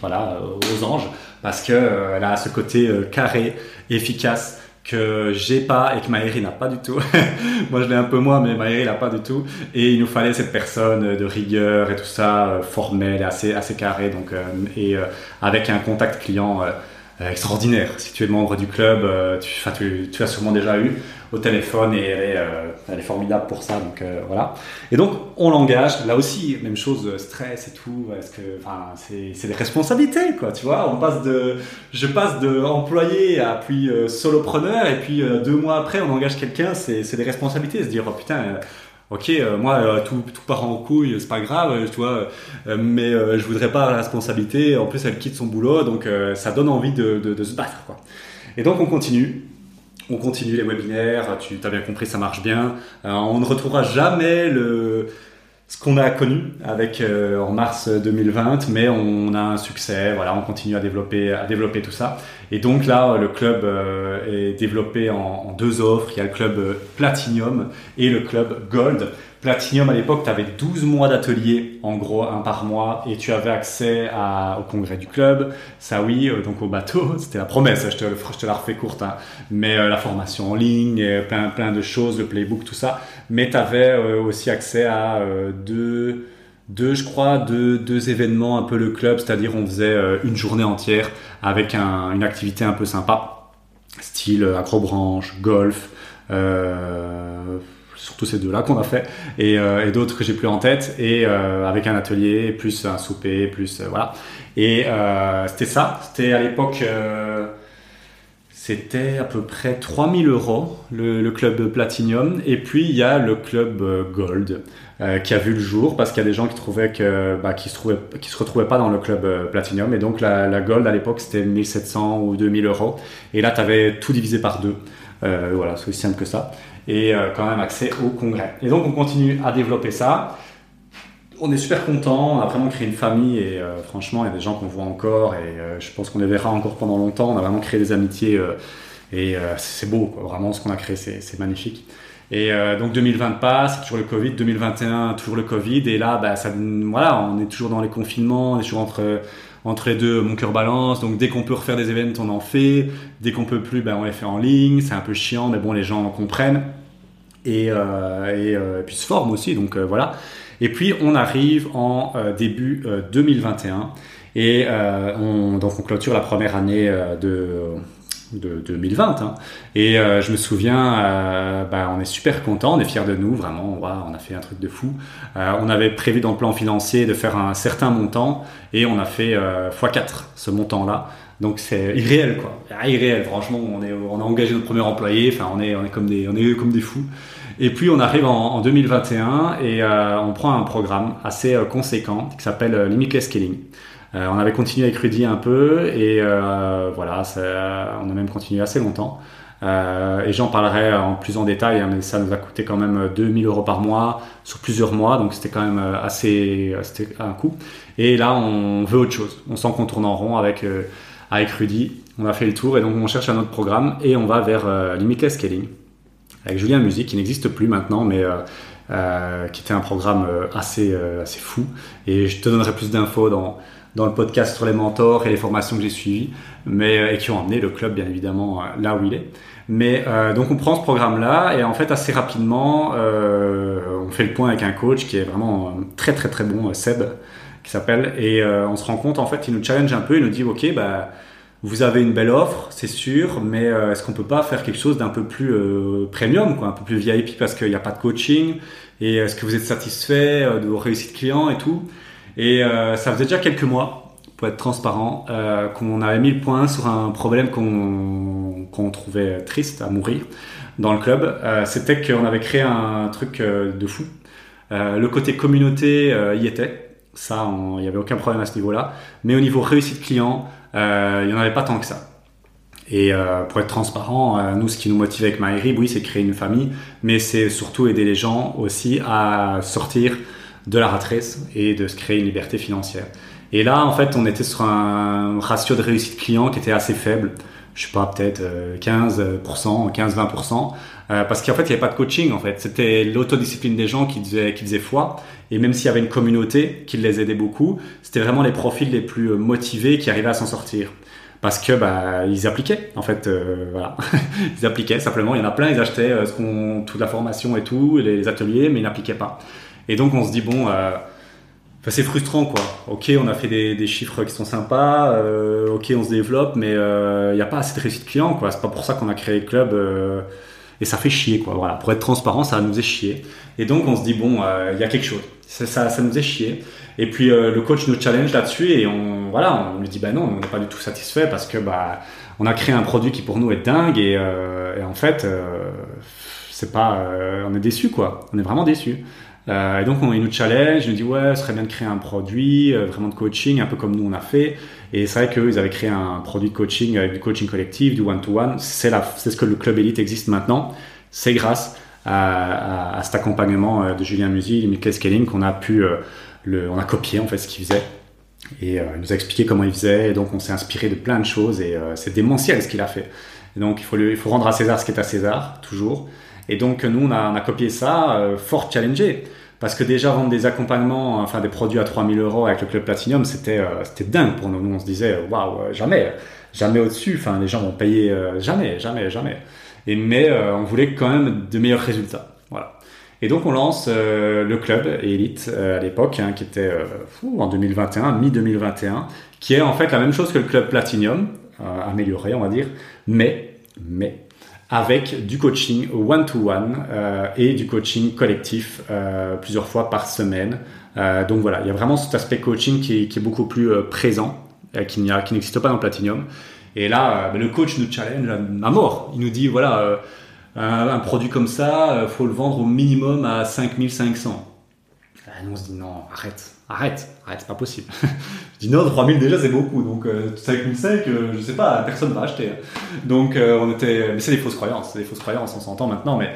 voilà aux anges parce que elle a ce côté carré, efficace que j'ai pas et que Maëri n'a pas du tout. Moi, je l'ai un peu moins, mais Maëri l'a pas du tout. Et il nous fallait cette personne de rigueur et tout ça, euh, formelle, assez, assez carré, donc, euh, et euh, avec un contact client extraordinaire. Si tu es membre du club, tu, tu, tu as sûrement déjà eu au téléphone et elle est, euh, elle est formidable pour ça. Donc euh, voilà. Et donc on l'engage. Là aussi, même chose, stress et tout. Est-ce que, c'est des responsabilités, quoi. Tu vois, on passe de, je passe de employé à puis euh, solopreneur et puis deux mois après on engage quelqu'un. C'est des responsabilités. Se dire oh putain. Ok, moi, tout, tout, part en couille, c'est pas grave, tu vois, mais je voudrais pas la responsabilité. En plus, elle quitte son boulot, donc ça donne envie de, de, se battre, quoi. Et donc, on continue on continue les webinaires, tu as bien compris, ça marche bien. Euh, on ne retrouvera jamais le, ce qu'on a connu avec euh, en mars 2020, mais on a un succès. Voilà, on continue à développer, à développer tout ça. Et donc là, le club euh, est développé en, en, deux offres. Il y a le club Platinum et le club Gold. Platinum, à l'époque, tu avais 12 mois d'atelier, en gros, un par mois, et tu avais accès au congrès du club, ça oui, euh, donc au bateau, c'était la promesse, je te, je te la refais courte, hein. mais euh, la formation en ligne, euh, plein, plein de choses, le playbook, tout ça, mais tu avais aussi accès à deux, deux, je crois, deux, deux événements, un peu le club, c'est-à-dire on faisait une journée entière avec un, une activité un peu sympa, style acrobranche, golf, euh, surtout ces deux-là qu'on a fait, et, euh, et d'autres que j'ai plus en tête, et euh, avec un atelier, plus un souper, plus euh, voilà. Et c'était ça, c'était à l'époque, c'était à peu près 3000 euros le, club Platinum, et puis il y a le club Gold qui a vu le jour parce qu'il y a des gens qui trouvaient bah, qui se trouvaient qui se retrouvaient pas dans le club Platinum, et donc la, la Gold à l'époque c'était 1700 ou 2000 euros, et là tu avais tout divisé par deux. voilà, c'est aussi simple que ça et euh, quand même accès au congrès. Et donc on continue à développer ça. On est super content, on a vraiment créé une famille et euh, franchement il y a des gens qu'on voit encore et euh, je pense qu'on les verra encore pendant longtemps. On a vraiment créé des amitiés et c'est beau, vraiment ce qu'on a créé c'est magnifique. Et donc 2020 passe, toujours le Covid, 2021 toujours le Covid et là bah, ça, voilà, on est toujours dans les confinements, on est toujours entre entre les deux, mon cœur balance. Donc dès qu'on peut refaire des événements, on en fait. Dès qu'on peut plus, ben, on les fait en ligne. C'est un peu chiant, mais bon, les gens comprennent. Et, euh, euh, et, puis se forment aussi. Donc euh, voilà. Et puis on arrive en début 2021 et on, donc on clôture la première année de de, 2020. Hein. Et euh, je me souviens, euh, bah, on est super content, on est fiers de nous, vraiment, on a fait un truc de fou. Euh, on avait prévu dans le plan financier de faire un certain montant et on a fait x4 ce montant-là. Donc c'est irréel quoi, ah, irréel. Franchement, on a engagé notre premier employé. Enfin, on est, comme des, on est comme des fous. Et puis on arrive en, 2021 et on prend un programme assez conséquent qui s'appelle Limitless Scaling. Euh, on avait continué avec Rudy un peu et euh, voilà, on a même continué assez longtemps. Euh, et j'en parlerai en plus en détail, hein, mais ça nous a coûté quand même 2000 euros par mois sur plusieurs mois, donc c'était quand même assez, c'était un coût. Et là, on veut autre chose. On sent qu'on tourne en rond avec avec Rudy. On a fait le tour et donc on cherche un autre programme et on va vers Limitless Scaling avec Julien Musique qui n'existe plus maintenant, mais qui était un programme assez assez fou. Et je te donnerai plus d'infos dans dans le podcast sur les mentors et les formations que j'ai suivies, mais euh, et qui ont amené le club bien évidemment euh, là où il est. Mais euh, donc on prend ce programme-là et en fait assez rapidement euh, on fait le point avec un coach qui est vraiment très très très bon, Seb, qui s'appelle, et euh, on se rend compte en fait il nous challenge un peu, il nous dit ok bah vous avez une belle offre, c'est sûr, mais est-ce qu'on peut pas faire quelque chose d'un peu plus premium, quoi, un peu plus VIP parce qu'il n'y a pas de coaching et est-ce que vous êtes satisfait de vos réussites clients et tout? Et euh, ça faisait déjà quelques mois, pour être transparent, euh, qu'on avait mis le point sur un problème qu'on trouvait triste à mourir dans le club. Euh, C'était qu'on avait créé un truc de fou. Le côté communauté y était. Ça, il n'y avait aucun problème à ce niveau-là. Mais au niveau réussite client, il n'y en avait pas tant que ça. Et pour être transparent, nous, ce qui nous motive avec MyRib, oui, c'est créer une famille, mais c'est surtout aider les gens aussi à sortir de la ratrice et de se créer une liberté financière. Et là, en fait, on était sur un ratio de réussite client qui était assez faible. je sais pas, peut-être 15%, 15-20%, parce qu'en fait, il n'y avait pas de coaching, en fait. C'était l'autodiscipline des gens qui faisaient, qui faisait foi. Et même s'il y avait une communauté qui les aidait beaucoup, c'était vraiment les profils les plus motivés qui arrivaient à s'en sortir parce que bah ils appliquaient en fait euh, voilà ils appliquaient simplement il y en a plein ils achetaient euh, toute la formation et tout les, ateliers mais ils n'appliquaient pas et donc on se dit bon euh, c'est frustrant quoi. Ok on a fait des, chiffres qui sont sympas euh, ok on se développe mais il n'y a pas assez de réussite client quoi. C'est pas pour ça qu'on a créé le club et ça fait chier quoi. Voilà. Pour être transparent ça nous est chier. Et donc on se dit bon il y a quelque chose. Ça, nous est chier. Et puis le coach nous challenge là-dessus et on voilà, on lui dit bah non, on n'est pas du tout satisfait parce que bah on a créé un produit qui pour nous est dingue et, euh, en fait euh, c'est pas, euh, on est déçu quoi, on est vraiment déçu. Et donc on, il nous challenge, il nous dit ouais, ce serait bien de créer un produit vraiment de coaching, un peu comme nous on a fait. Et c'est vrai qu'eux ils avaient créé un produit de coaching avec du coaching collectif, du one to one. C'est ce que le club élite existe maintenant. C'est grâce à, cet accompagnement de Julien Musi, Michael Scaling qu'on a pu le, on a copié en fait ce qu'il faisait et euh, il nous a expliqué comment il faisait, et donc on s'est inspiré de plein de choses, et euh, c'est démentiel ce qu'il a fait. Et donc il faut, il faut rendre à César ce qui est à César, toujours. Et donc nous, on a, copié ça, euh, fort challengé. Parce que déjà vendre des accompagnements, enfin des produits à 3000 euros avec le club Platinum, c'était c'était dingue pour nous. Nous, on se disait, waouh, jamais, jamais au-dessus. Enfin, les gens vont payer jamais, jamais, jamais. Et mais on voulait quand même de meilleurs résultats. Voilà. Et donc on lance euh, le club Elite euh, à l'époque, hein, qui était euh, en 2021, mi-2021, qui est en fait la même chose que le club Platinum, amélioré on va dire, mais, mais avec du coaching one-to-one et du coaching collectif plusieurs fois par semaine. donc voilà, il y a vraiment cet aspect coaching qui, est beaucoup plus présent, qui n'existe pas dans Platinum. Et là, le coach nous challenge à mort. Il nous dit, voilà, un, produit comme ça, euh, faut le vendre au minimum à 5500. Ah, nous, on se dit non, arrête, arrête, arrête, c'est pas possible. je dis non, 3000 déjà c'est beaucoup, donc euh, 5005, euh, je sais pas, personne va acheter. Donc euh, on était, mais c'est des fausses croyances, c'est des fausses croyances, on s'entend maintenant, mais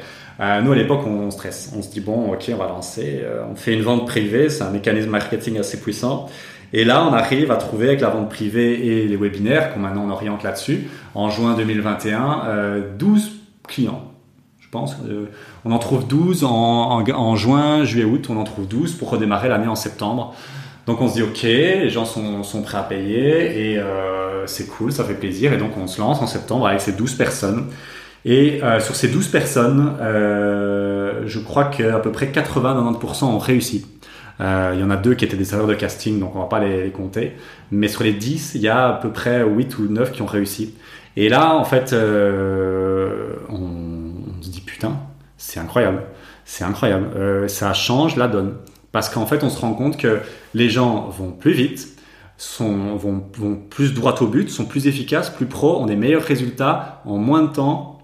nous à l'époque on stresse, on se dit bon, ok, on va lancer, on fait une vente privée, c'est un mécanisme marketing assez puissant. Et là, on arrive à trouver avec la vente privée et les webinaires, qu'on maintenant on oriente là-dessus, en juin 2021, 12 clients. Je pense. Euh, on en trouve 12 en, juin, juillet, août, on en trouve 12 pour redémarrer l'année en septembre. Donc on se dit ok, les gens sont, prêts à payer et euh, c'est cool, ça fait plaisir. Et donc on se lance en septembre avec ces 12 personnes. Et euh, sur ces 12 personnes, je crois qu'à peu près 80-90% ont réussi. Il y en a deux qui étaient des serveurs de casting, donc on va pas les, les, compter. Mais sur les 10, il y a à peu près 8 ou 9 qui ont réussi. Et là, en fait, on, putain, c'est incroyable, c'est incroyable. Euh, ça change la donne parce qu'en fait, on se rend compte que les gens vont plus vite, sont, vont, vont plus droit au but, sont plus efficaces, plus pro, ont des meilleurs résultats en moins de temps,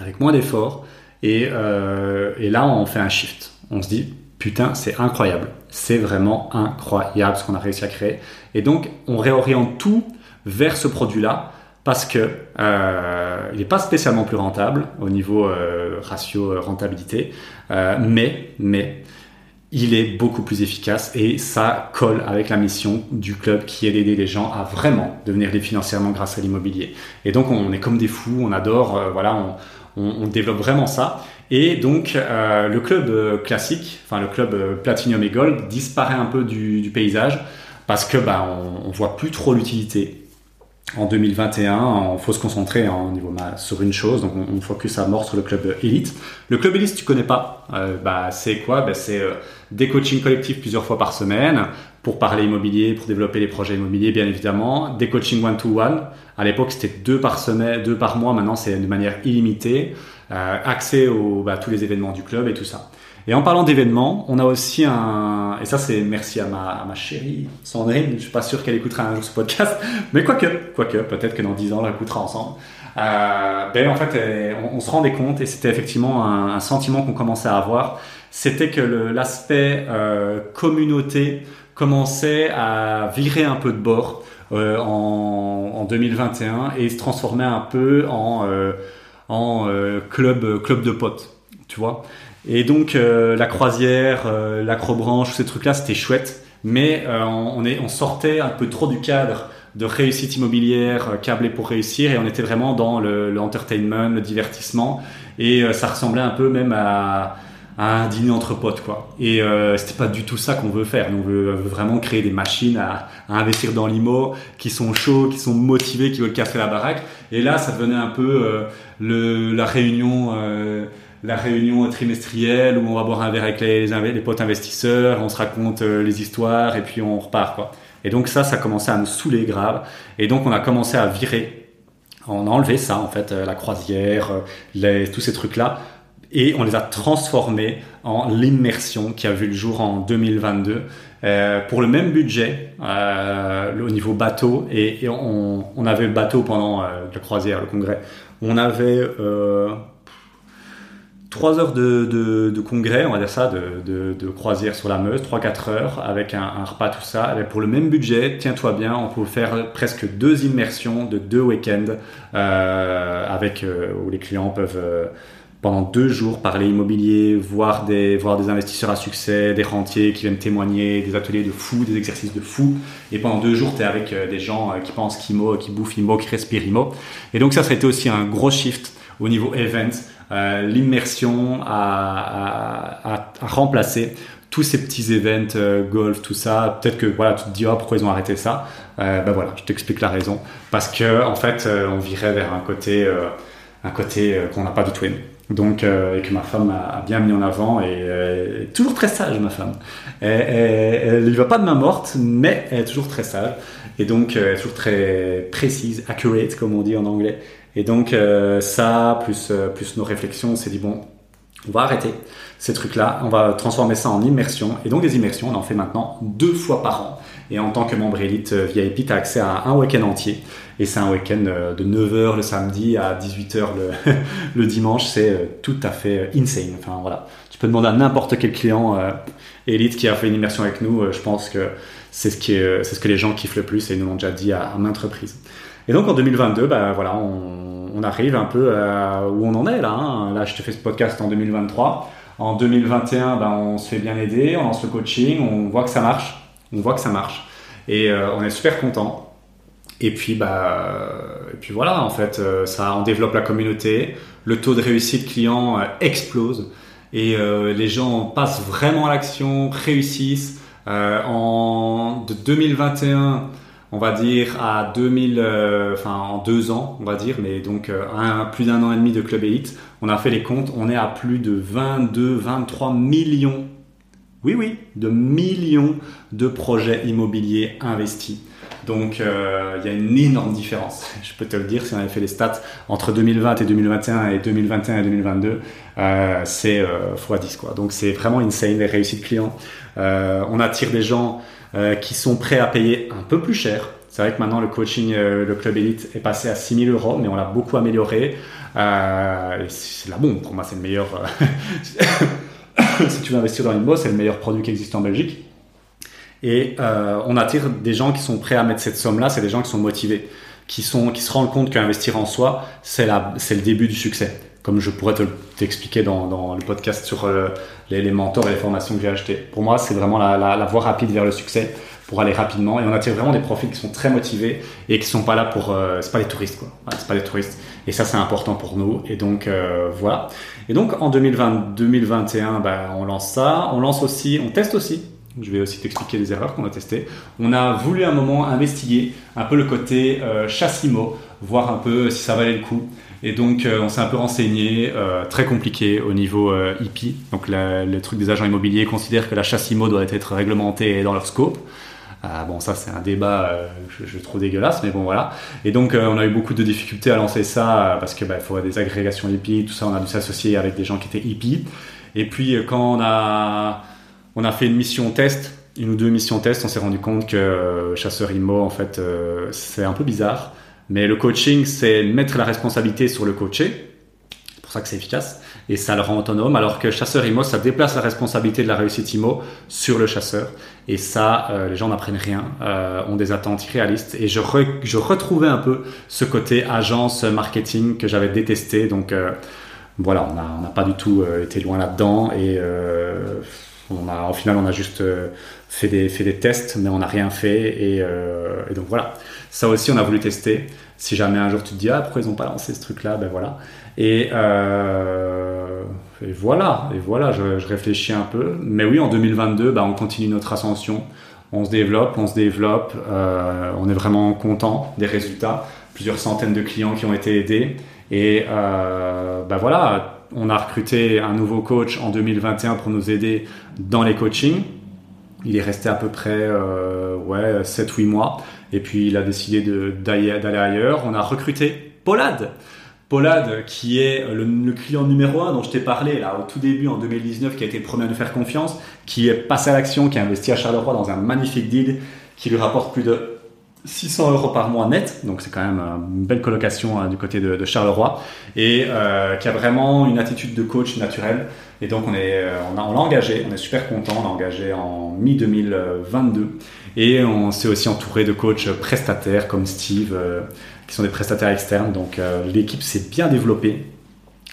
avec moins d'efforts. Et, euh, et là, on fait un shift. On se dit putain, c'est incroyable, c'est vraiment incroyable ce qu'on a réussi à créer. Et donc, on réoriente tout vers ce produit-là parce que euh, il n'est pas spécialement plus rentable au niveau euh, ratio euh, rentabilité, euh, mais mais il est beaucoup plus efficace et ça colle avec la mission du club qui est d'aider les gens à vraiment devenir libres financièrement grâce à l'immobilier. Et donc on est comme des fous, on adore, voilà, on, développe vraiment ça. Et donc le club classique, enfin le club Platinum et Gold disparaît un peu du, du paysage parce que bah, on, on voit plus trop l'utilité en 2021, il faut se concentrer en hein, niveau sur une chose, donc on, focus à mort sur le club élite. Le club élite, si tu connais pas, euh, bah, c'est quoi? Bah, C'est euh, des coachings collectifs plusieurs fois par semaine pour parler immobilier, pour développer les projets immobiliers, bien évidemment. Des coachings one-to-one. À l'époque, c'était deux par semaine, deux par mois. Maintenant, c'est de manière illimitée. Euh, accès aux bah, tous les événements du club et tout ça. Et en parlant d'événements, on a aussi un, et ça c'est merci à ma, ma chérie Sandrine, je suis pas sûr qu'elle écoutera un jour ce podcast, mais quoique, quoique, peut-être que dans 10 ans on l'écoutera ensemble. Euh, ben en fait, on, se rendait compte, et c'était effectivement un, sentiment qu'on commençait à avoir, c'était que l'aspect euh, communauté commençait à virer un peu de bord euh, en, en, 2021 et se transformer un peu en, euh, en euh, club, club de potes, tu vois. Et donc euh, la croisière, euh, l'acrobranche, ces trucs-là, c'était chouette, mais euh, on, est, on sortait un peu trop du cadre de réussite immobilière euh, câblée pour réussir et on était vraiment dans le, l'entertainment, le divertissement et euh, ça ressemblait un peu même à, à un dîner entre potes quoi. Et euh, c'était pas du tout ça qu'on veut faire. On veut vraiment créer des machines à, à investir dans l'IMO qui sont chauds, qui sont motivés, qui veulent casser la baraque. Et là, ça devenait un peu euh, le, la réunion. Euh, la réunion trimestrielle où on va boire un verre avec les, potes investisseurs, on se raconte euh, les histoires et puis on repart quoi. Et donc ça, ça commençait à nous saouler grave. Et donc on a commencé à virer, on a enlevé ça en fait, euh, la croisière, euh, tous ces trucs là, et on les a transformés en l'immersion qui a vu le jour en 2022 euh, pour le même budget au niveau bateau et, on, avait le bateau pendant la croisière, le congrès. On avait euh, trois heures de, de, congrès, on va dire ça, de, de, croisière sur la Meuse, 3-4 heures avec un, repas, tout ça. Et pour le même budget, tiens-toi bien, on peut faire presque deux immersions de deux week-ends euh, avec euh, où les clients peuvent euh, pendant deux jours parler immobilier, voir des, voir des investisseurs à succès, des rentiers qui viennent témoigner, des ateliers de fou, des exercices de fou. Et pendant deux jours, tu es avec des gens qui pensent qu'IMO, qui bouffent IMO, qui respirent IMO. Et donc ça, ça a été aussi un gros shift au niveau event euh, l'immersion à, remplacer tous ces petits events, euh, golf, tout ça. Peut-être que voilà, tu te dis oh, pourquoi ils ont arrêté ça? Euh, ben voilà, je t'explique la raison. Parce que en fait, euh, on virait vers un côté, euh, un côté qu'on n'a pas du tout aimé. Donc, et que ma femme a, bien mis en avant et est toujours très sage, ma femme. Elle ne va pas de main morte, mais elle est toujours très sage et donc est toujours très précise, accurate comme on dit en anglais. Et donc euh, ça, plus, euh, plus nos réflexions, on s'est dit, bon, on va arrêter ces trucs-là, on va transformer ça en immersion. Et donc des immersions, on en fait maintenant deux fois par an. Et en tant que membre élite euh, VIP, tu as accès à un week-end entier. Et c'est un week-end de 9h le samedi à 18h le, le dimanche. C'est tout à fait insane. Enfin voilà, tu peux demander à n'importe quel client euh, élite qui a fait une immersion avec nous. je pense que c'est ce, qui est, c'est ce que les gens kiffent le plus et nous l'ont déjà dit à, à maintes reprises. Et donc en 2022, bah, voilà, on, arrive un peu à où on en est là. Hein. Là, je te fais ce podcast en 2023. En 2021, bah, on se fait bien aider, on lance le coaching, on voit que ça marche. On voit que ça marche. Et euh, on est super content. Et puis, bah, et puis voilà, en fait, euh, ça, on développe la communauté. Le taux de réussite client euh, explose. Et euh, les gens passent vraiment à l'action, réussissent. en de 2021 on va dire à 2000, euh, enfin en deux ans, on va dire, mais donc euh, plus d'un an et demi de Club Elite, on a fait les comptes, on est à plus de 22, 23 millions, oui oui, de millions de projets immobiliers investis. Donc euh, il y a une énorme différence. Je peux te le dire, si on avait fait les stats entre 2020 et 2021 et 2021 et 2022, euh, c'est euh, x10 quoi. Donc c'est vraiment insane les réussites clients. on attire des gens euh, qui sont prêts à payer un peu plus cher. C'est vrai que maintenant le coaching, euh, le club élite est passé à 6000 euros, mais on l'a beaucoup amélioré. Euh, c'est la bombe, pour moi c'est le meilleur. si tu veux investir dans l'IMO, c'est le meilleur produit qui existe en Belgique. Et on attire des gens qui sont prêts à mettre cette somme-là, c'est des gens qui sont motivés, qui, sont, qui se rendent compte qu'investir en soi, c'est le début du succès comme je pourrais t'expliquer dans, dans, le podcast sur euh, les, mentors et les formations que j'ai achetées. Pour moi, c'est vraiment la, voie rapide vers le succès pour aller rapidement. Et on attire vraiment des profils qui sont très motivés et qui sont pas là pour, euh, c'est pas les touristes quoi. Ouais, c'est pas les touristes. Et ça, c'est important pour nous. Et donc euh, voilà. Et donc en 2020, 2021, bah, on lance ça. On lance aussi, on teste aussi. Je vais aussi t'expliquer les erreurs qu'on a testées. On a voulu un moment investiguer un peu le côté euh, chassimo, voir un peu si ça valait le coup. Et donc, euh, on s'est un peu renseigné, euh, très compliqué au niveau euh, IP. Donc, le truc des agents immobiliers considère que la chasse IMO doit être réglementée dans leur scope. Euh, bon, ça, c'est un débat, euh, je, trouve dégueulasse, mais bon, voilà. Et donc, euh, on a eu beaucoup de difficultés à lancer ça parce que bah, faut des agrégations IP, tout ça, on a dû s'associer avec des gens qui étaient IP. Et puis, quand on a, on a fait une mission test, une ou deux missions test, on s'est rendu compte que chasseur IMO, en fait, c'est un peu bizarre mais le coaching, c'est mettre la responsabilité sur le coaché. C'est pour ça que c'est efficace. Et ça le rend autonome. Alors que chasseur IMO, ça déplace la responsabilité de la réussite IMO sur le chasseur. Et ça, euh, les gens n'apprennent rien, euh, ont des attentes irréalistes. Et je, re, je retrouvais un peu ce côté agence marketing que j'avais détesté. Donc euh, voilà, on n'a pas du tout euh, été loin là-dedans. Et euh, On a, au final, on a juste fait, des, fait des tests, mais on n'a rien fait. Et, et, donc voilà, ça aussi, on a voulu tester. Si jamais un jour tu te dis, ah, pourquoi ils n'ont pas lancé ce truc-là, ben voilà. Et, et voilà, et voilà je, réfléchis un peu. Mais oui, en 2022, ben, on continue notre ascension on se développe, on se développe, euh, on est vraiment content des résultats. Plusieurs centaines de clients qui ont été aidés. Et euh, bah voilà, on a recruté un nouveau coach en 2021 pour nous aider dans les coachings. Il est resté à peu près euh, ouais, 7-8 mois. Et puis il a décidé d'aller ailleurs. On a recruté Paulade. Paulade, qui est le, client numéro un dont je t'ai parlé là au tout début en 2019, qui a été le premier à nous faire confiance, qui est passé à l'action, qui a investi à Charleroi dans un magnifique deal qui lui rapporte plus de 600 euros par mois net, donc c'est quand même une belle colocation hein, du côté de, Charleroi, et euh, qui a vraiment une attitude de coach naturelle. Et donc on est, euh, on, l'a engagé, on est super content, on l'a engagé en mi 2022, et on s'est aussi entouré de coachs prestataires comme Steve. Euh, qui sont des prestataires externes. Donc euh, l'équipe s'est bien développée.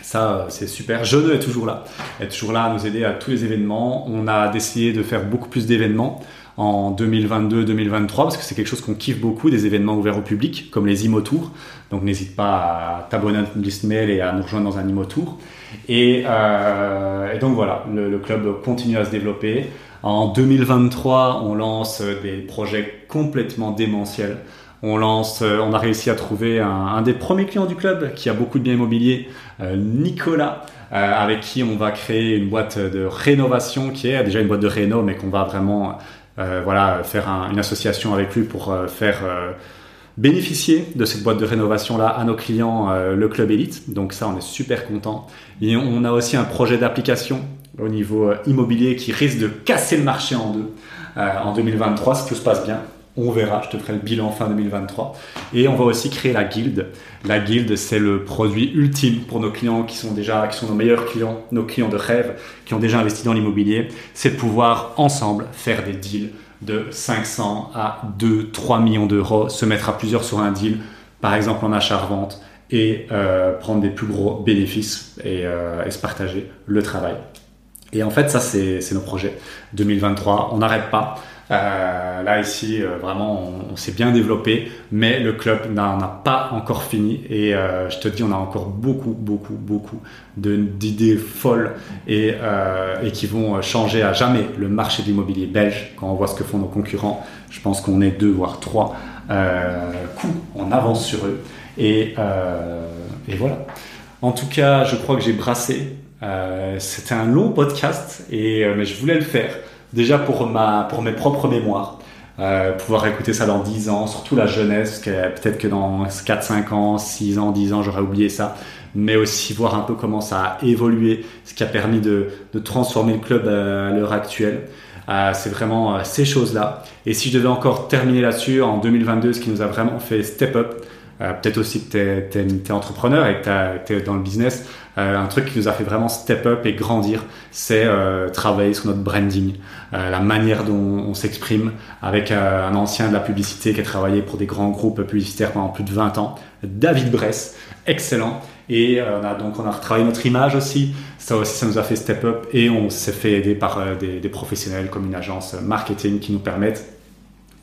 Ça, euh, c'est super. Jeune est toujours là. Elle est toujours là à nous aider à tous les événements. On a décidé de faire beaucoup plus d'événements en 2022-2023 parce que c'est quelque chose qu'on kiffe beaucoup, des événements ouverts au public comme les IMO Tours. Donc n'hésite pas à t'abonner à notre liste mail et à nous rejoindre dans un IMO Tour. Et, euh, et donc voilà, le, club continue à se développer. En 2023, on lance des projets complètement démentiels. On lance, euh, on a réussi à trouver un, des premiers clients du club qui a beaucoup de biens immobiliers, euh, Nicolas, avec qui on va créer une boîte de rénovation qui est déjà une boîte de réno, mais qu'on va vraiment voilà, faire une association avec lui pour faire bénéficier de cette boîte de rénovation là à nos clients, le club élite. Donc ça, on est super content. Et on a aussi un projet d'application au niveau immobilier qui risque de casser le marché en deux en 2023 si tout se passe bien. On verra, je te ferai le bilan fin 2023. Et on va aussi créer la guilde. La guilde, c'est le produit ultime pour nos clients qui sont déjà, qui sont nos meilleurs clients, nos clients de rêve, qui ont déjà investi dans l'immobilier. C'est de pouvoir ensemble faire des deals de 500 à 2, 3 millions d'euros, se mettre à plusieurs sur un deal, par exemple en achat-revente, et euh, prendre des plus gros bénéfices et, euh, et se partager le travail. Et en fait, ça, c'est nos projets 2023. On n'arrête pas. Euh, là, ici, euh, vraiment, on, s'est bien développé, mais le club n'en a pas encore fini. Et euh, je te dis, on a encore beaucoup, beaucoup, beaucoup d'idées folles et, qui vont changer à jamais le marché de l'immobilier belge. Quand on voit ce que font nos concurrents, je pense qu'on est deux, voire trois coups en avance sur eux. Et, et voilà. En tout cas, je crois que j'ai brassé. C'était un long podcast, et, mais je voulais le faire déjà pour, ma, pour mes propres mémoires. Euh, pouvoir écouter ça dans 10 ans, surtout la jeunesse, peut-être que dans 4, 5 ans, 6 ans, 10 ans, j'aurais oublié ça, mais aussi voir un peu comment ça a évolué, ce qui a permis de, de transformer le club à l'heure actuelle. Euh, c'est vraiment euh, ces choses-là. Et si je devais encore terminer là-dessus, en 2022, ce qui nous a vraiment fait step up, euh, peut-être aussi que tu es, entrepreneur et que tu es dans le business, euh, un truc qui nous a fait vraiment step up et grandir, c'est euh, travailler sur notre branding, la manière dont on s'exprime avec un ancien de la publicité qui a travaillé pour des grands groupes publicitaires pendant plus de 20 ans, David Bress, excellent. Et on a donc on a retravaillé notre image aussi. Ça aussi, ça nous a fait step up et on s'est fait aider par des, des professionnels comme une agence marketing qui nous permettent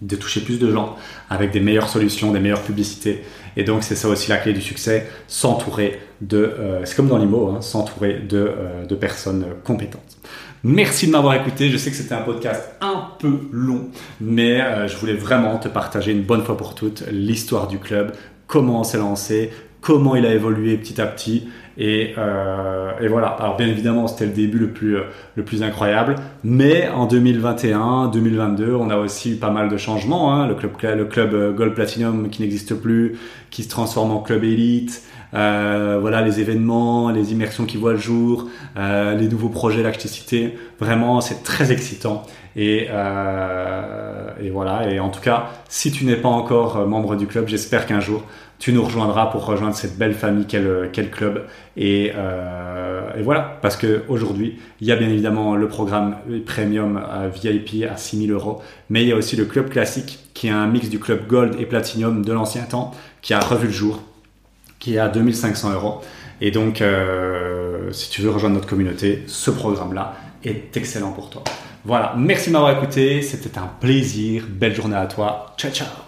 de toucher plus de gens avec des meilleures solutions, des meilleures publicités. Et donc c'est ça aussi la clé du succès, s'entourer de, euh, c'est comme dans l'IMO, hein, s'entourer de, euh, de, personnes compétentes. Merci de m'avoir écouté. Je sais que c'était un podcast un peu long, mais euh, je voulais vraiment te partager une bonne fois pour toutes l'histoire du club, comment on s'est lancé, comment il a évolué petit à petit. Et, euh, et voilà. Alors bien évidemment, c'était le début le plus, le plus incroyable. Mais en 2021, 2022, on a aussi eu pas mal de changements. Hein. Le club, le club euh, Gold Platinum qui n'existe plus, qui se transforme en club élite. Euh, voilà les événements, les immersions qui voient le jour, euh, les nouveaux projets cités. Vraiment, c'est très excitant. Et, euh, et voilà. Et en tout cas, si tu n'es pas encore euh, membre du club, j'espère qu'un jour tu nous rejoindras pour rejoindre cette belle famille qu'est le, club. Et, euh, et, voilà, parce qu'aujourd'hui, il y a bien évidemment le programme premium VIP à 6000 euros, mais il y a aussi le club classique qui est un mix du club gold et platinum de l'ancien temps, qui a revu le jour, qui est à 2500 euros. Et donc, euh, si tu veux rejoindre notre communauté, ce programme-là est excellent pour toi. Voilà, merci de m'avoir écouté, c'était un plaisir, belle journée à toi, ciao ciao